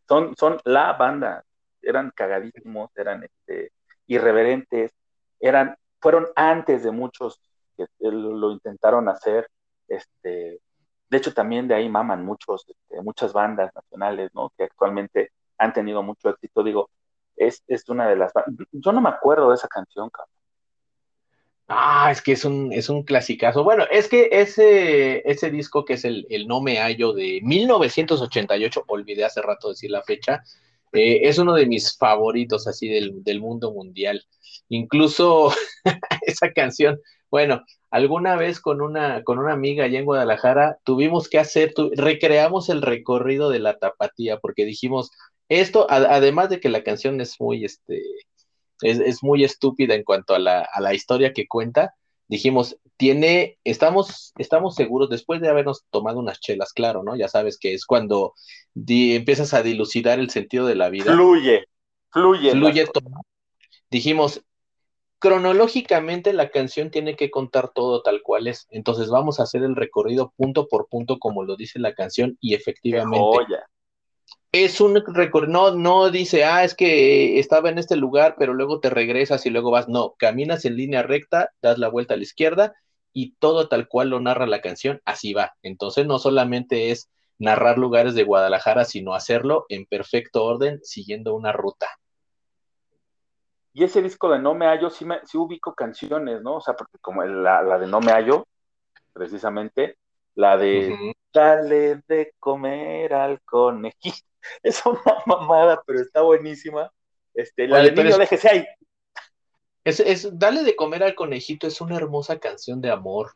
Son, son la banda. Eran cagadísimos, eran este, irreverentes, eran, fueron antes de muchos que lo intentaron hacer. Este, de hecho, también de ahí maman muchos, este, muchas bandas nacionales, ¿no? Que actualmente han tenido mucho éxito. Digo, es, es una de las. Yo no me acuerdo de esa canción, cabrón. Ah, es que es un, es un clasicazo. Bueno, es que ese, ese disco que es el, el No Me Hallo de 1988, olvidé hace rato decir la fecha, eh, es uno de mis favoritos así del, del mundo mundial. Incluso esa canción, bueno, alguna vez con una, con una amiga allá en Guadalajara tuvimos que hacer, recreamos el recorrido de la tapatía porque dijimos, esto, además de que la canción es muy, este, es, es, muy estúpida en cuanto a la, a la historia que cuenta. Dijimos, tiene, estamos, estamos seguros, después de habernos tomado unas chelas, claro, ¿no? Ya sabes que es cuando di, empiezas a dilucidar el sentido de la vida. Fluye, fluye. Fluye todo. Dijimos, cronológicamente la canción tiene que contar todo tal cual es. Entonces vamos a hacer el recorrido punto por punto como lo dice la canción y efectivamente es un recorrido, no, no dice, ah, es que estaba en este lugar, pero luego te regresas y luego vas, no, caminas en línea recta, das la vuelta a la izquierda y todo tal cual lo narra la canción, así va. Entonces no solamente es narrar lugares de Guadalajara, sino hacerlo en perfecto orden, siguiendo una ruta. Y ese disco de No Me Hallo, sí, me, sí ubico canciones, ¿no? O sea, porque como la, la de No Me Hallo, precisamente, la de Dale de comer al conejito. Es una mamada, pero está buenísima. Este, la Oye, de niño, es- déjese ahí. Es, es, Dale de comer al conejito es una hermosa canción de amor.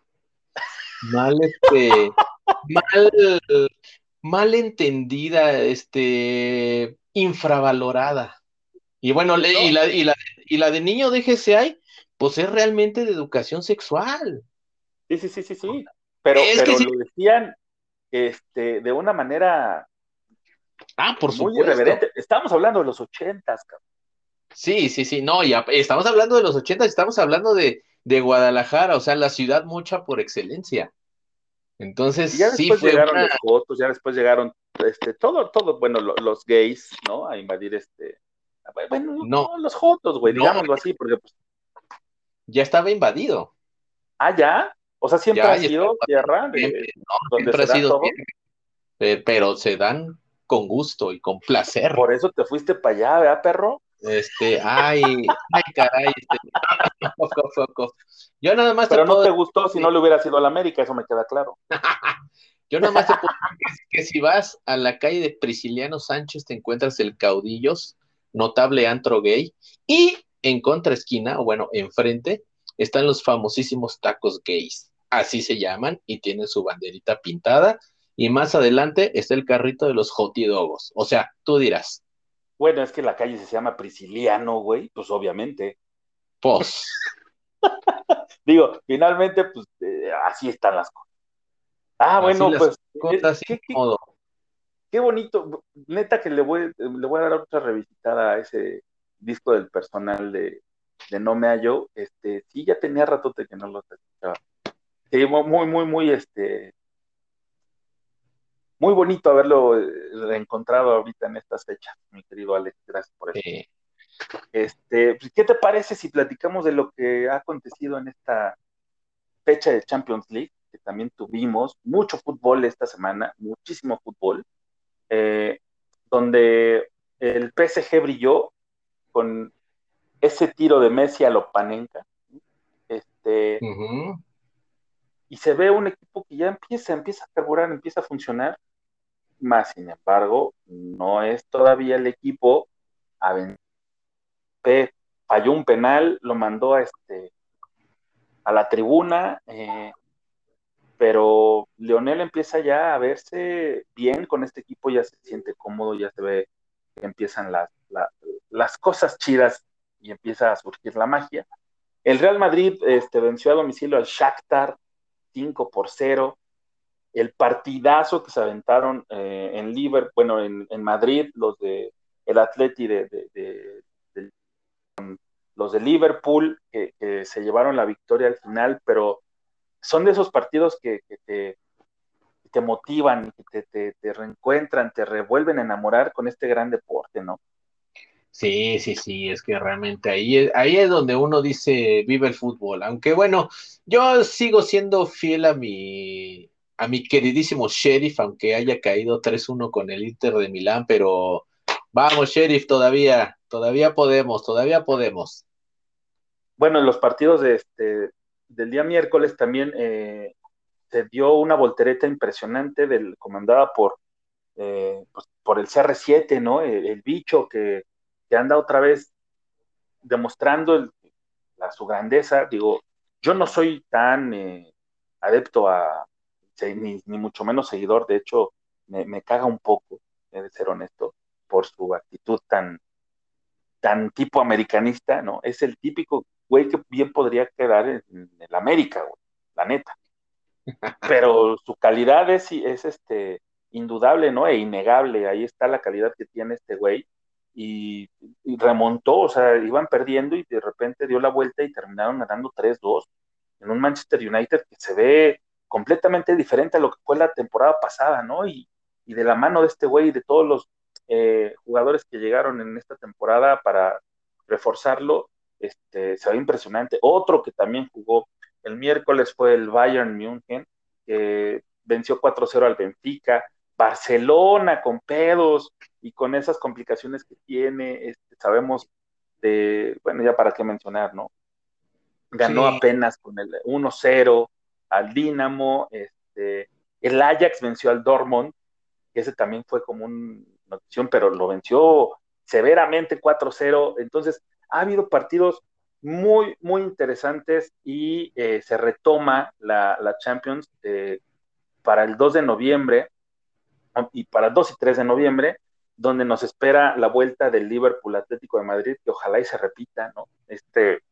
Mal, este, mal, mal entendida, este, infravalorada. Y bueno, y, la, y, la, y la de niño déjese ahí, pues es realmente de educación sexual. Sí, sí, sí, sí, sí. Pero, Es que pero sí. lo decían este, de una manera Ah, por muy supuesto. irreverente. Estamos hablando de los ochentas, cabrón. Sí, sí, sí, no, ya estamos hablando de los 80, estamos hablando de, de Guadalajara, o sea, la ciudad mucha por excelencia. Entonces, Y ya sí después fue llegaron una- los fotos, ya después llegaron este, todo, todo, bueno, lo- los gays, ¿no? A invadir este. Bueno, No. no, los jotos, güey, No. digámoslo así, porque pues, ya estaba invadido. ah, ya. O sea, siempre Ya, ha sido tierra de, no, donde siempre se ha sido todo. eh, pero se dan con gusto y con placer. Por eso te fuiste para allá, ¿verdad, perro? Este, ay, ay, caray, este, foco, foco. Yo nada más te Pero no puedo te gustó si no le hubiera sido a la América, eso me queda claro. Yo nada más te puedo decir que, que si vas a la calle de Prisciliano Sánchez te encuentras el Caudillos, notable antro gay, y en contraesquina, o bueno, enfrente, están los famosísimos tacos gays. Así se llaman y tienen su banderita pintada. Y más adelante está el carrito de los jotidogos. O sea, tú dirás, Bueno, es que la calle se llama Prisciliano, güey, pues obviamente. pues, Digo, finalmente, pues eh, así están las cosas. Ah, Así bueno, las pues cosas eh, qué, qué- bonito. Neta que le voy, le voy a dar otra revisitada a ese disco del personal de, de No Me Hallo. Este, sí, ya tenía ratote que no lo escuchaba. Sí, mu- muy, muy, muy, este, muy bonito haberlo eh, reencontrado ahorita en estas fechas, mi querido Alex. Gracias por eso. Este, pues, ¿qué te parece si platicamos de lo que ha acontecido en esta fecha de Champions League? Que también tuvimos mucho fútbol esta semana, muchísimo fútbol, eh, donde el PSG brilló con ese tiro de Messi a Lopanenka. Este, y se ve un equipo que ya empieza, empieza a carburar, empieza a funcionar, más sin embargo, no es todavía el equipo a falló un penal, lo mandó a este a la tribuna, eh, pero Leonel empieza ya a verse bien con este equipo, ya se siente cómodo, ya se ve que empiezan las, la- las cosas chidas y empieza a surgir la magia. El Real Madrid este, venció a domicilio al Shakhtar 5 por 0. El partidazo que se aventaron eh, en Liverpool, bueno, en, en Madrid, los de el Atleti de, los de Liverpool, que, que se llevaron la victoria al final, pero son de esos partidos que, te, te motivan, que te, te- te reencuentran, te revuelven a enamorar con este gran deporte, ¿no? Sí, sí, sí, es que realmente ahí es, ahí es donde uno dice vive el fútbol. Aunque bueno, yo sigo siendo fiel a mi, a mi queridísimo Sheriff, aunque haya caído 3-1 con el Inter de Milán, pero vamos, Sheriff, todavía, todavía podemos, todavía podemos. Bueno, en los partidos de este, del día miércoles también eh, se dio una voltereta impresionante del, comandada por, eh, pues, por el CR7, ¿no? El, el bicho que, anda otra vez demostrando la, su grandeza. Digo, yo no soy tan eh, adepto a, ni, mucho menos seguidor, de hecho, me, caga un poco, he de ser honesto, por su actitud tan, tan tipo americanista, ¿no? Es el típico güey que bien podría quedar en, en el América, güey, la neta. Pero su calidad es, es este, indudable, ¿no? E innegable. Ahí está la calidad que tiene este güey. Y, y, remontó, o sea, iban perdiendo y de repente dio la vuelta y terminaron ganando 3-2 en un Manchester United que se ve completamente diferente a lo que fue la temporada pasada, ¿no? Y, y de la mano de este güey y de todos los eh, jugadores que llegaron en esta temporada para reforzarlo, este, se ve impresionante. Otro que también jugó el miércoles fue el Bayern München, que venció 4-0 al Benfica. Barcelona con pedos y con esas complicaciones que tiene, este, sabemos de, bueno, ya para qué mencionar, ¿no? Ganó apenas con el 1-0 al Dinamo, este, el Ajax venció al Dortmund, que ese también fue como una notición, pero lo venció severamente 4-0, entonces ha habido partidos muy, muy interesantes y eh, se retoma la, la Champions eh, para el 2 de noviembre y para el 2 y 3 de noviembre, donde nos espera la vuelta del Liverpool Atlético de Madrid, que ojalá y se repita, ¿no? Este,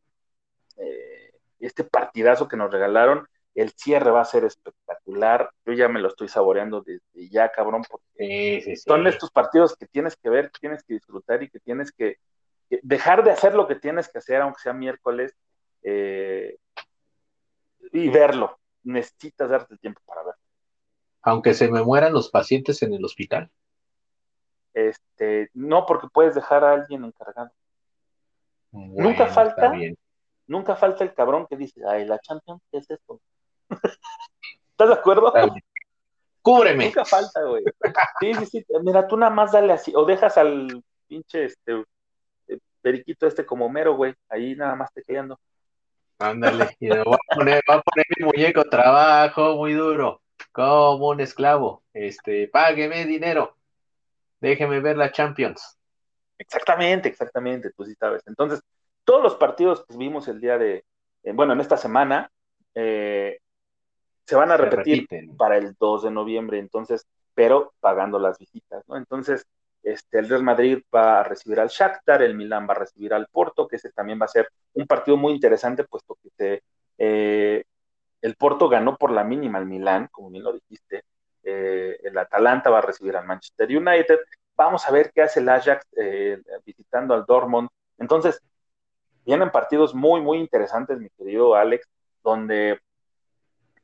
eh, este partidazo que nos regalaron, el cierre va a ser espectacular, yo ya me lo estoy saboreando desde ya, cabrón, porque son estos partidos que tienes que ver, que tienes que disfrutar y que tienes que, dejar de hacer lo que tienes que hacer, aunque sea miércoles, eh, y verlo. Necesitas darte tiempo para verlo. Aunque se me mueran los pacientes en el hospital. Este, no, porque puedes dejar a alguien encargado. nunca falta, nunca falta el cabrón que dice, ay, la Champions, ¿qué es esto? ¿Estás de acuerdo? Cúbreme. Nunca falta, güey. Sí, sí, sí. Mira, tú nada más dale así, o dejas al pinche este eh, periquito este como mero, güey, ahí nada más tecleando. Ándale, y voy a poner, voy a poner mi muñeco, trabajo muy duro, como un esclavo. Este, págueme dinero. Déjeme ver la Champions. Exactamente, exactamente, tú sí sabes. Entonces, todos los partidos que vimos el día de, eh, bueno, en esta semana, eh, se van a repetir para el 2 de noviembre, entonces, pero pagando las visitas, ¿no? Entonces, este, el Real Madrid va a recibir al Shakhtar, el Milán va a recibir al Porto, que ese también va a ser un partido muy interesante, puesto que eh, el Porto ganó por la mínima al Milán, como bien lo dijiste, eh, el Atalanta va a recibir al Manchester United, vamos a ver qué hace el Ajax visitando al Dortmund, entonces, vienen partidos muy, muy interesantes, mi querido Alex, donde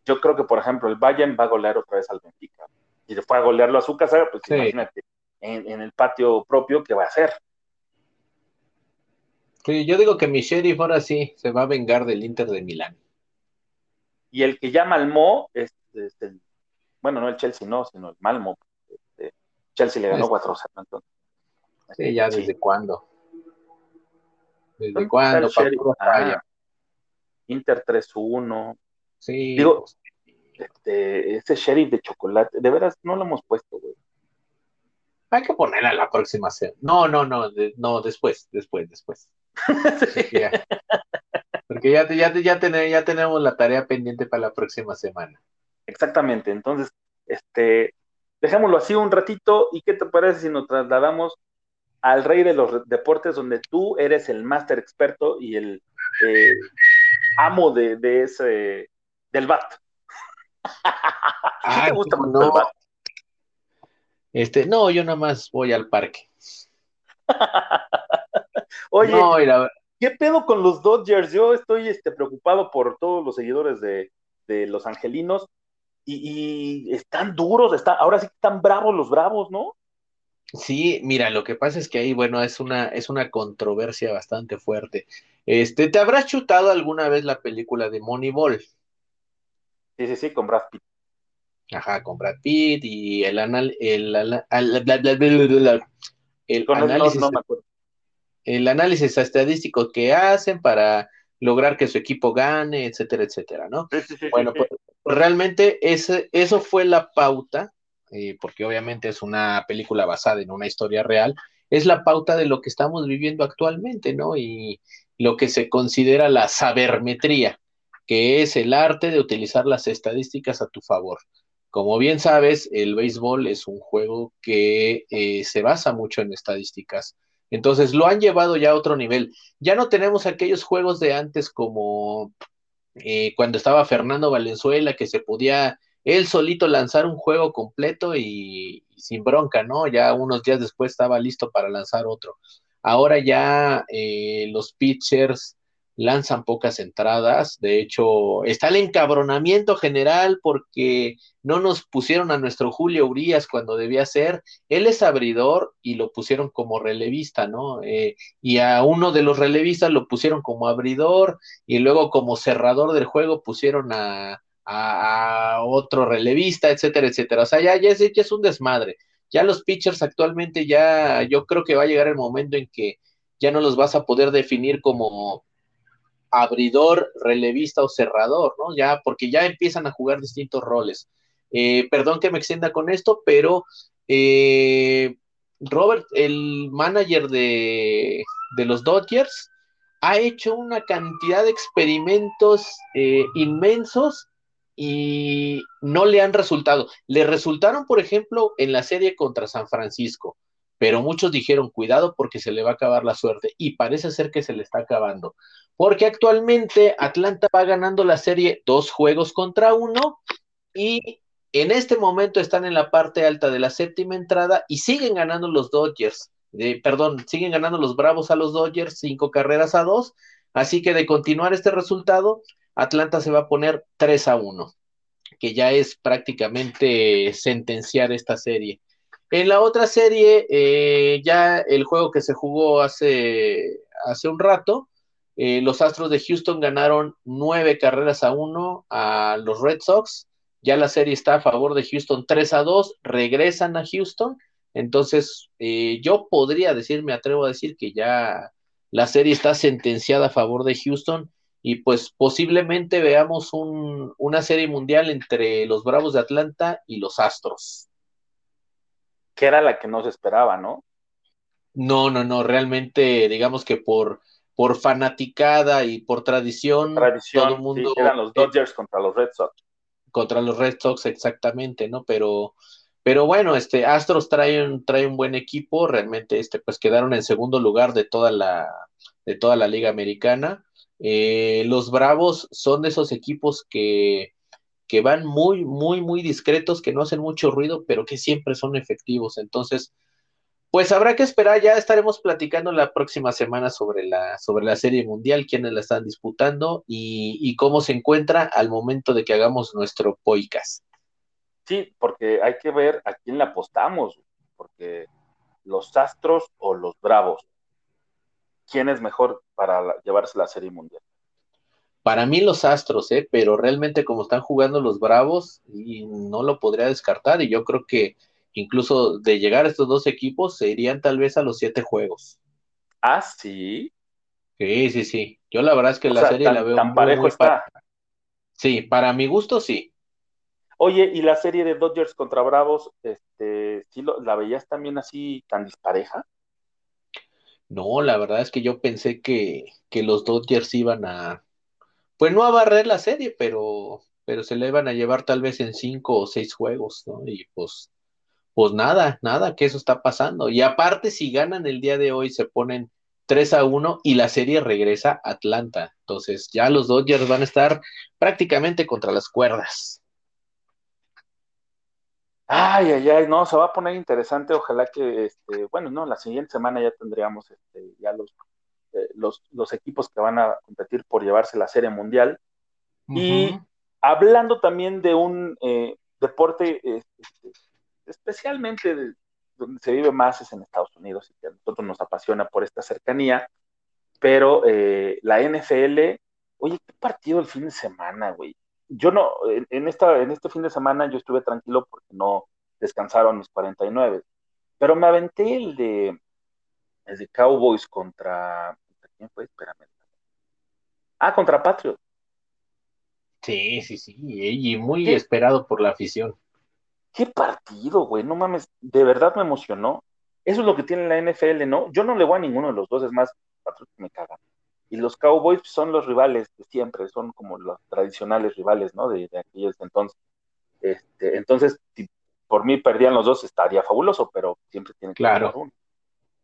yo creo que, por ejemplo, el Bayern va a golear otra vez al Benfica. Y después a golearlo a su casa, pues imagínate, en, el patio propio, ¿qué va a hacer? Sí, yo digo que mi sheriff ahora sí se va a vengar del Inter de Milán. Y el que llama al Mo es, el, bueno, no el Chelsea, no, sino el Malmo. Este, Chelsea le ganó 4-0 entonces. Sí, ya desde cuándo. ¿Desde cuándo? Ah, Inter 3-1. Sí. Digo, este, ese sheriff de chocolate, de veras no lo hemos puesto, güey. Hay que ponerla la próxima semana. No, no, no, no, después, después, después. Porque ya, ya, ya, ya tenemos la tarea pendiente para la próxima semana. Exactamente, entonces, este, dejémoslo así un ratito y qué te parece si nos trasladamos al rey de los deportes donde tú eres el máster experto y el eh, amo de, de, ese del BAT. ¿Te gusta no. el BAT? Este, no, yo nada más voy al parque. Oye, ¿qué pedo con los Dodgers? Yo estoy este, preocupado por todos los seguidores de, los angelinos y, y, están duros, están, ahora sí están bravos los bravos, ¿no? Sí, mira, lo que pasa es que ahí, bueno, es una, es una controversia bastante fuerte. Este, ¿te habrás chutado alguna vez la película de Moneyball? Sí, sí, sí, con Brad Pitt. Ajá, con Brad Pitt y el anal, el, el, análisis, el análisis estadístico que hacen para lograr que su equipo gane, etcétera, etcétera, ¿no? bueno, pues, realmente ese, eso fue la pauta, eh, porque obviamente es una película basada en una historia real, es la pauta de lo que estamos viviendo actualmente, ¿no? Y lo que se considera la sabermetría que es el arte de utilizar las estadísticas a tu favor. Como bien sabes, el béisbol es un juego que eh, se basa mucho en estadísticas. Entonces lo han llevado ya a otro nivel. Ya no tenemos aquellos juegos de antes como eh, cuando estaba Fernando Valenzuela, que se podía él solito lanzar un juego completo y, sin bronca, ¿no? Ya unos días después estaba listo para lanzar otro. Ahora ya eh, los pitchers lanzan pocas entradas. De hecho, está el encabronamiento general porque no nos pusieron a nuestro Julio Urias cuando debía ser. Él es abridor y lo pusieron como relevista, ¿no? Eh, y a uno de los relevistas lo pusieron como abridor y luego como cerrador del juego pusieron a, otro relevista, etcétera, etcétera. O sea, ya, es un desmadre. Ya los pitchers actualmente ya, yo creo que va a llegar el momento en que ya no los vas a poder definir como abridor, relevista o cerrador, ¿no? Ya, porque ya empiezan a jugar distintos roles. Eh, perdón que me extienda con esto, pero eh, Robert, el manager de, los Dodgers, ha hecho una cantidad de experimentos eh, inmensos y no le han resultado. Le resultaron, por ejemplo, en la serie contra San Francisco, pero muchos dijeron, cuidado porque se le va a acabar la suerte y parece ser que se le está acabando, porque actualmente Atlanta va ganando la serie dos juegos contra uno y en este momento están en la parte alta de la séptima entrada y siguen ganando los Dodgers. perdón, siguen ganando los Bravos a los Dodgers, cinco carreras a dos. Así que de continuar este resultado, Atlanta se va a poner 3 a 1, que ya es prácticamente sentenciar esta serie. En la otra serie, eh, ya el juego que se jugó hace, hace un rato, eh, los Astros de Houston ganaron nueve carreras a uno a los Red Sox ya la serie está a favor de Houston 3 a 2, regresan a Houston, entonces eh, yo podría decir, me atrevo a decir que ya la serie está sentenciada a favor de Houston y pues posiblemente veamos una serie mundial entre los Bravos de Atlanta y los Astros. Que era la que no se esperaba, ¿no? No, no, no, realmente digamos que por, por fanaticada y por tradición, tradición todo el mundo... eran los Dodgers contra los Red Sox contra los Red Sox exactamente, ¿no? Pero, pero bueno, este Astros trae un, trae un buen equipo, realmente, este, pues quedaron en segundo lugar de toda la, de toda la Liga Americana. Eh, los Bravos son de esos equipos que, que van muy, muy, muy discretos, que no hacen mucho ruido, pero que siempre son efectivos. Entonces, pues habrá que esperar, ya estaremos platicando la próxima semana sobre la, sobre la Serie Mundial, quiénes la están disputando y, cómo se encuentra al momento de que hagamos nuestro podcast. Sí, porque hay que ver a quién le apostamos, porque los Astros o los Bravos, ¿quién es mejor para llevarse la Serie Mundial? Para mí los Astros, ¿eh? pero realmente como están jugando los Bravos, y no lo podría descartar y yo creo que incluso de llegar a estos dos equipos, se irían tal vez a los siete juegos. Ah, sí. Sí, sí, sí. Yo la verdad es que la serie la veo tan parejo está. Sí, para mi gusto sí. Oye, y la serie de Dodgers contra Bravos, este, ¿sí la veías también así tan dispareja? No, la verdad es que yo pensé que, que los Dodgers iban a, pues no a barrer la serie, pero, pero se la iban a llevar tal vez en cinco o seis juegos, ¿no? Y pues pues nada, nada, que eso está pasando. Y aparte, si ganan el día de hoy, se ponen 3 a 1 y la serie regresa a Atlanta. Entonces, ya los Dodgers van a estar prácticamente contra las cuerdas. Ay, ay, ay, no, se va a poner interesante. Ojalá que, este, bueno, no, la siguiente semana ya tendríamos este, ya los, eh, los, los, equipos que van a competir por llevarse la serie mundial. Y hablando también de un eh, deporte este, especialmente donde se vive más es en Estados Unidos y que a nosotros nos apasiona por esta cercanía, pero eh, la NFL, oye, qué partido el fin de semana, güey. Yo no, en, esta, en este fin de semana yo estuve tranquilo porque no descansaron mis 49, pero me aventé el de, el de Cowboys contra, ¿quién fue? Espérame. Ah, contra Patriot. Sí, sí, sí, y muy esperado por la afición. Qué partido, güey, no mames, de verdad me emocionó. Eso es lo que tiene la NFL, ¿no? Yo no le voy a ninguno de los dos, es más, me cagan. Y los Cowboys son los rivales de siempre, son como los tradicionales rivales, ¿no? De, aquellos entonces. Este, entonces, si por mí perdían los dos, estaría fabuloso, pero siempre tiene que claro. uno.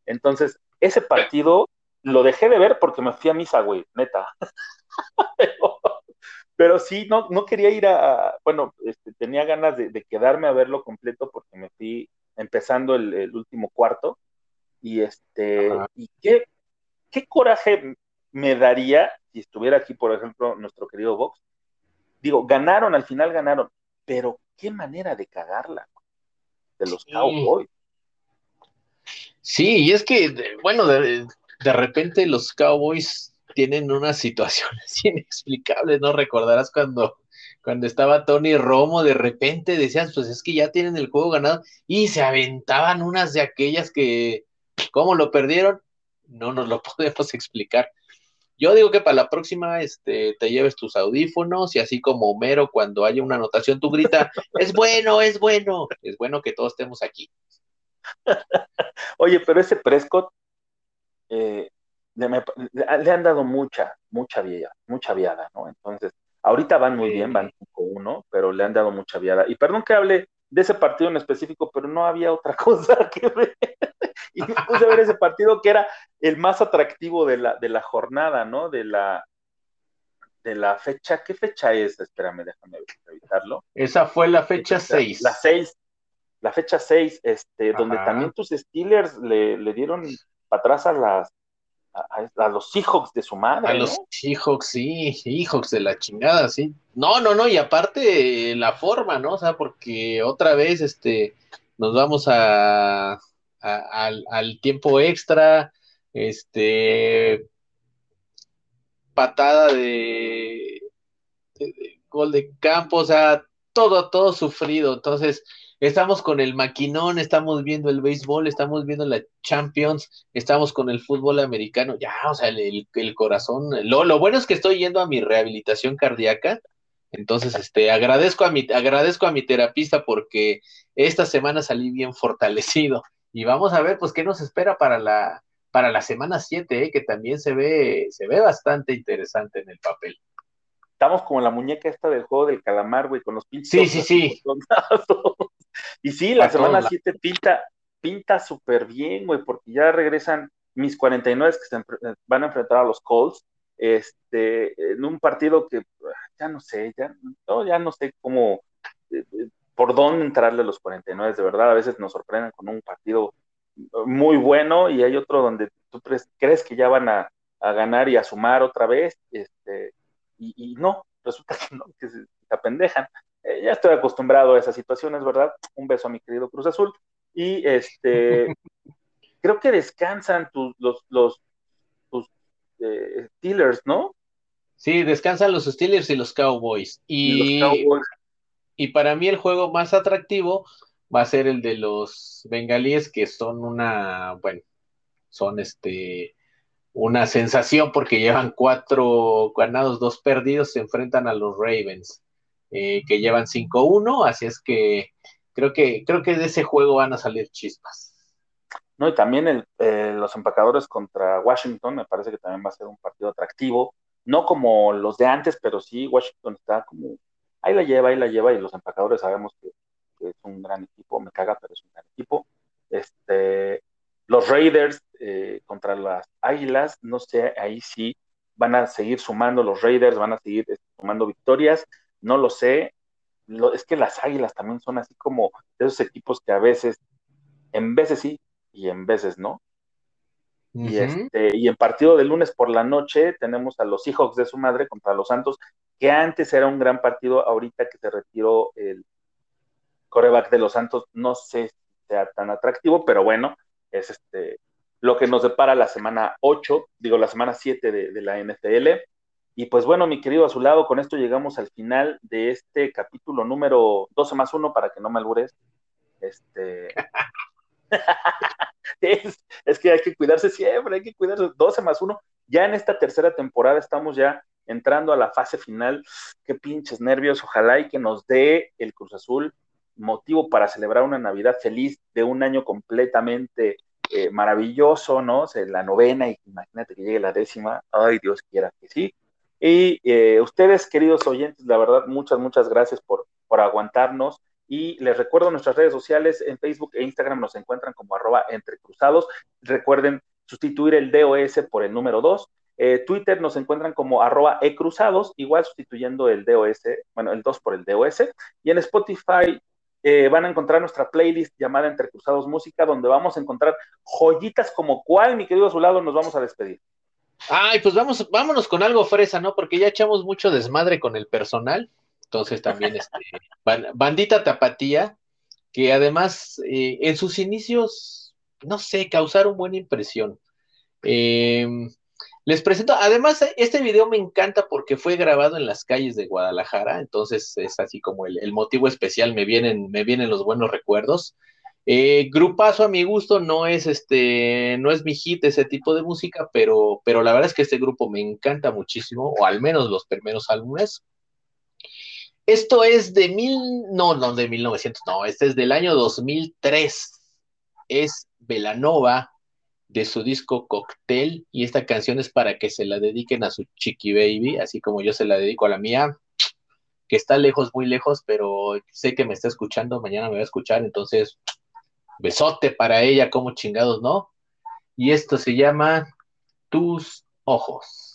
Entonces, ese partido lo dejé de ver porque me fui a misa, güey, neta. pero sí, no, no quería ir a, bueno, este, tenía ganas de, quedarme a verlo completo porque me fui empezando el, último cuarto y este, y qué, qué coraje me daría si estuviera aquí, por ejemplo, nuestro querido Vox. Digo, ganaron, al final ganaron, pero qué manera de cagarla de los Cowboys. Sí, y es que, bueno, de, de repente los Cowboys tienen unas situaciones inexplicables, ¿no? Recordarás cuando, cuando estaba Tony Romo, de repente decían, pues es que ya tienen el juego ganado, y se aventaban unas de aquellas que, ¿cómo lo perdieron? no nos lo podemos explicar. Yo digo que para la próxima este, te lleves tus audífonos y así como Homero cuando haya una anotación tú grita, es bueno, es bueno, es bueno que todos estemos aquí. Oye, pero ese Prescott eh, le, han dado mucha, mucha viada, mucha viada, ¿no? Entonces, ahorita van muy bien, van 5-1, pero le han dado mucha viada. Y perdón que hable de ese partido en específico, pero no había otra cosa que ver. y me puse a ver ese partido que era el más atractivo de la, de la jornada, ¿no? De la, de la fecha, ¿qué fecha es? Espérame, déjame revisarlo. Esa fue la fecha 6. La 6, la fecha 6, este, donde también tus Steelers le, le dieron para atrás a las a, los Seahawks de su madre. A los Seahawks, sí, Seahawks de la chingada, sí. No, no, no, y aparte la forma, ¿no? O sea, porque otra vez este, nos vamos a, al, tiempo extra, este, patada de, de gol de campo, o sea, todo, todo sufrido. Entonces, Estamos con el maquinón, estamos viendo el béisbol, estamos viendo la Champions, estamos con el fútbol americano, ya, o sea, el, corazón, lo, lo, bueno es que estoy yendo a mi rehabilitación cardíaca, entonces, este, agradezco a mi, agradezco a mi terapista porque esta semana salí bien fortalecido y vamos a ver, pues, qué nos espera para la, para la semana 7, eh, que también se ve, se ve bastante interesante en el papel estamos como la muñeca esta del juego del calamar, güey, con los pinches. Sí, sí, sí. Y sí, la semana 7 pinta, pinta súper bien, güey, porque ya regresan mis 49 que se eh, van a enfrentar a los Colts, este, en un partido que ya no sé, ya no, ya no sé cómo, eh, eh, por dónde entrarle a los 49, de verdad, a veces nos sorprenden con un partido muy bueno y hay otro donde tú crees, que ya van a, ganar y a sumar otra vez, este, y, y no, resulta que no, que se, se apendejan. Ya estoy acostumbrado a esas situaciones, ¿verdad? Un beso a mi querido Cruz Azul. Y este, creo que descansan tus, los, los tus, eh, Steelers, ¿no? Sí, descansan los Steelers y los Cowboys. Y, y para mí el juego más atractivo va a ser el de los bengalíes, que son una, bueno, son este una sensación porque llevan cuatro ganados, dos perdidos, se enfrentan a los Ravens. Eh, que llevan 5-1, así es que creo que creo que de ese juego van a salir chispas. No, y también eh, los empacadores contra Washington, me parece que también va a ser un partido atractivo, no como los de antes, pero sí Washington está como, ahí la lleva, ahí la lleva, y los empacadores sabemos que, es un gran equipo, me caga, pero es un gran equipo. Este, los Raiders eh, contra las Águilas, no sé, ahí sí van a seguir sumando los Raiders, van a seguir sumando victorias no lo sé. es que las águilas también son así como de esos equipos que a veces, en veces sí y en veces no. y, este, y en partido de lunes por la noche tenemos a los Seahawks de su madre contra los Santos, que antes era un gran partido, ahorita que se retiró el coreback de los Santos, no sé si sea tan atractivo, pero bueno, es este lo que nos depara la semana 8, digo la semana 7 de, de la NFL. Y pues bueno, mi querido Azulado, con esto llegamos al final de este capítulo número 12 más 1, para que no me albures. Este. es, que hay que cuidarse siempre, hay que cuidarse. 12 más 1. Ya en esta tercera temporada estamos ya entrando a la fase final. Qué pinches nervios. Ojalá y que nos dé el Cruz Azul motivo para celebrar una Navidad feliz de un año completamente eh, maravilloso, ¿no? O la novena, y imagínate que llegue la décima. Ay, Dios quiera que sí. Y eh, ustedes, queridos oyentes, la verdad, muchas, muchas gracias por, por aguantarnos. Y les recuerdo nuestras redes sociales en Facebook e Instagram nos encuentran como arroba entrecruzados. Recuerden sustituir el DOS por el número 2. Eh, Twitter nos encuentran como arroba ecruzados, igual sustituyendo el DOS, bueno, el 2 por el DOS. Y en Spotify eh, van a encontrar nuestra playlist llamada Entre Cruzados Música, donde vamos a encontrar joyitas como cuál, mi querido Azulado, nos vamos a despedir. Ay, pues vamos, vámonos con algo fresa, ¿no? Porque ya echamos mucho desmadre con el personal. Entonces también, este, bandita tapatía, que además eh, en sus inicios, no sé, causaron buena impresión. Em, les presento, además, este video me encanta porque fue grabado en las calles de Guadalajara, entonces es así como el, motivo especial, me vienen, me vienen los buenos recuerdos. Eh, grupazo a mi gusto no es este, no es mi hit ese tipo de música, pero, pero la verdad es que este grupo me encanta muchísimo, o al menos los primeros álbumes. Esto es de mil, no, no, de 1900, no, este es del año 2003. Es Velanova de su disco Cocktail y esta canción es para que se la dediquen a su chiqui baby, así como yo se la dedico a la mía, que está lejos, muy lejos, pero sé que me está escuchando, mañana me va a escuchar, entonces besote para ella, como chingados, ¿no? Y esto se llama Tus Ojos.